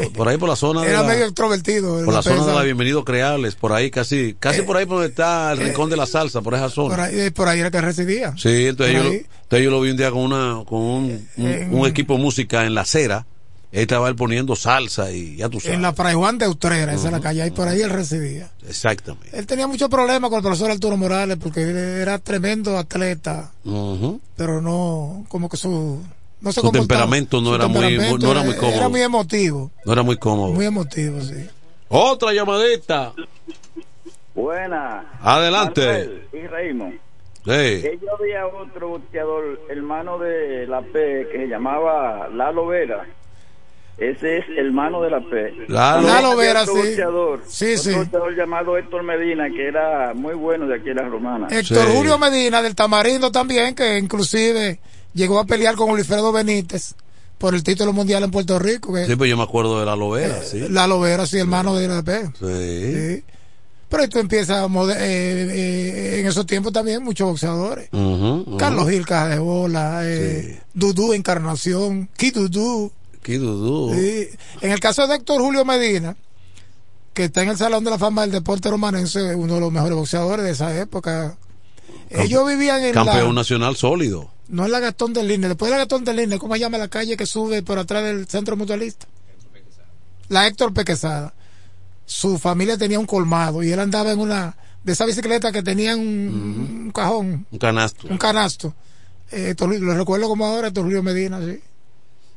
Por, por ahí por la zona de. Era la- medio extrovertido. por la zona de la Bienvenido Creales, por ahí casi, casi por ahí por donde está el rincón de la salsa, por esa zona. Por ahí, eh, por ahí era que residía. Sí, entonces yo, entonces yo lo vi un día con una con un, un- En- un equipo de música en la acera. Ahí estaba él poniendo salsa y ya tú sabes. En la Fray Juan de Utrera, esa es la calle, ahí por ahí él residía. Exactamente. Él tenía muchos problemas con el profesor Arturo Morales porque él era tremendo atleta, pero no, como que su... No Su temperamento no Su era muy- no era muy cómodo. Era muy emotivo, No era muy cómodo. muy emotivo, sí. Otra llamadita. Buena. Adelante. Manuel y Raymond. Sí. Yo había otro boxeador, hermano de la P, que se llamaba Lalo Vera. Ese es hermano de la P. Lalo. Lalo Vera, otro sí. boxeador, Sí, otro sí. boxeador llamado Héctor Medina, que era muy bueno de aquí en la Romana. Héctor Julio Medina del Tamarindo también, que inclusive llegó a pelear con Olifredo Benítez por el título mundial en Puerto Rico. Que Sí, pues yo me acuerdo de la Lovera, sí. Lalo Vera, sí, hermano de la. Sí. Sí. Pero ahí tú empiezas a mode- eh, eh, en esos tiempos también muchos boxeadores. Carlos Gil Caja de Bola, eh, Dudú Encarnación, Kid Dudú. Qué dudú. Sí. En el caso de Héctor Julio Medina, que está en el Salón de la Fama del Deporte Romanense, uno de los mejores boxeadores de esa época. Ellos vivían en Campeón la, nacional sólido. No en la Gastón del Linde, después de la Gastón del Linde, ¿cómo se llama la calle que sube por atrás del Centro Mutualista? La Héctor Pequezada. Su familia tenía un colmado y él andaba en una de esa bicicleta que tenía un, un cajón, Un canasto. un canasto. Eh, lo recuerdo como ahora, Julio Medina, sí.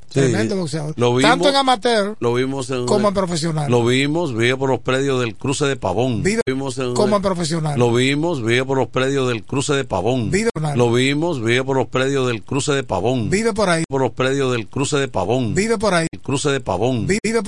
Sí. Tremendo boxeador. Lo vimos, Tanto en amateur lo vimos en, como en profesional. Lo vimos, vive por los predios del cruce de Pavón. Vive Lo vimos en- como en profesional. Lo vimos, vive por los predios del cruce de Pavón. Vive- Lo vimos, vive por los predios del cruce de Pavón. Vive por ahí. Por los predios del cruce de Pavón. Vive por ahí. El cruce de Pavón. Vive por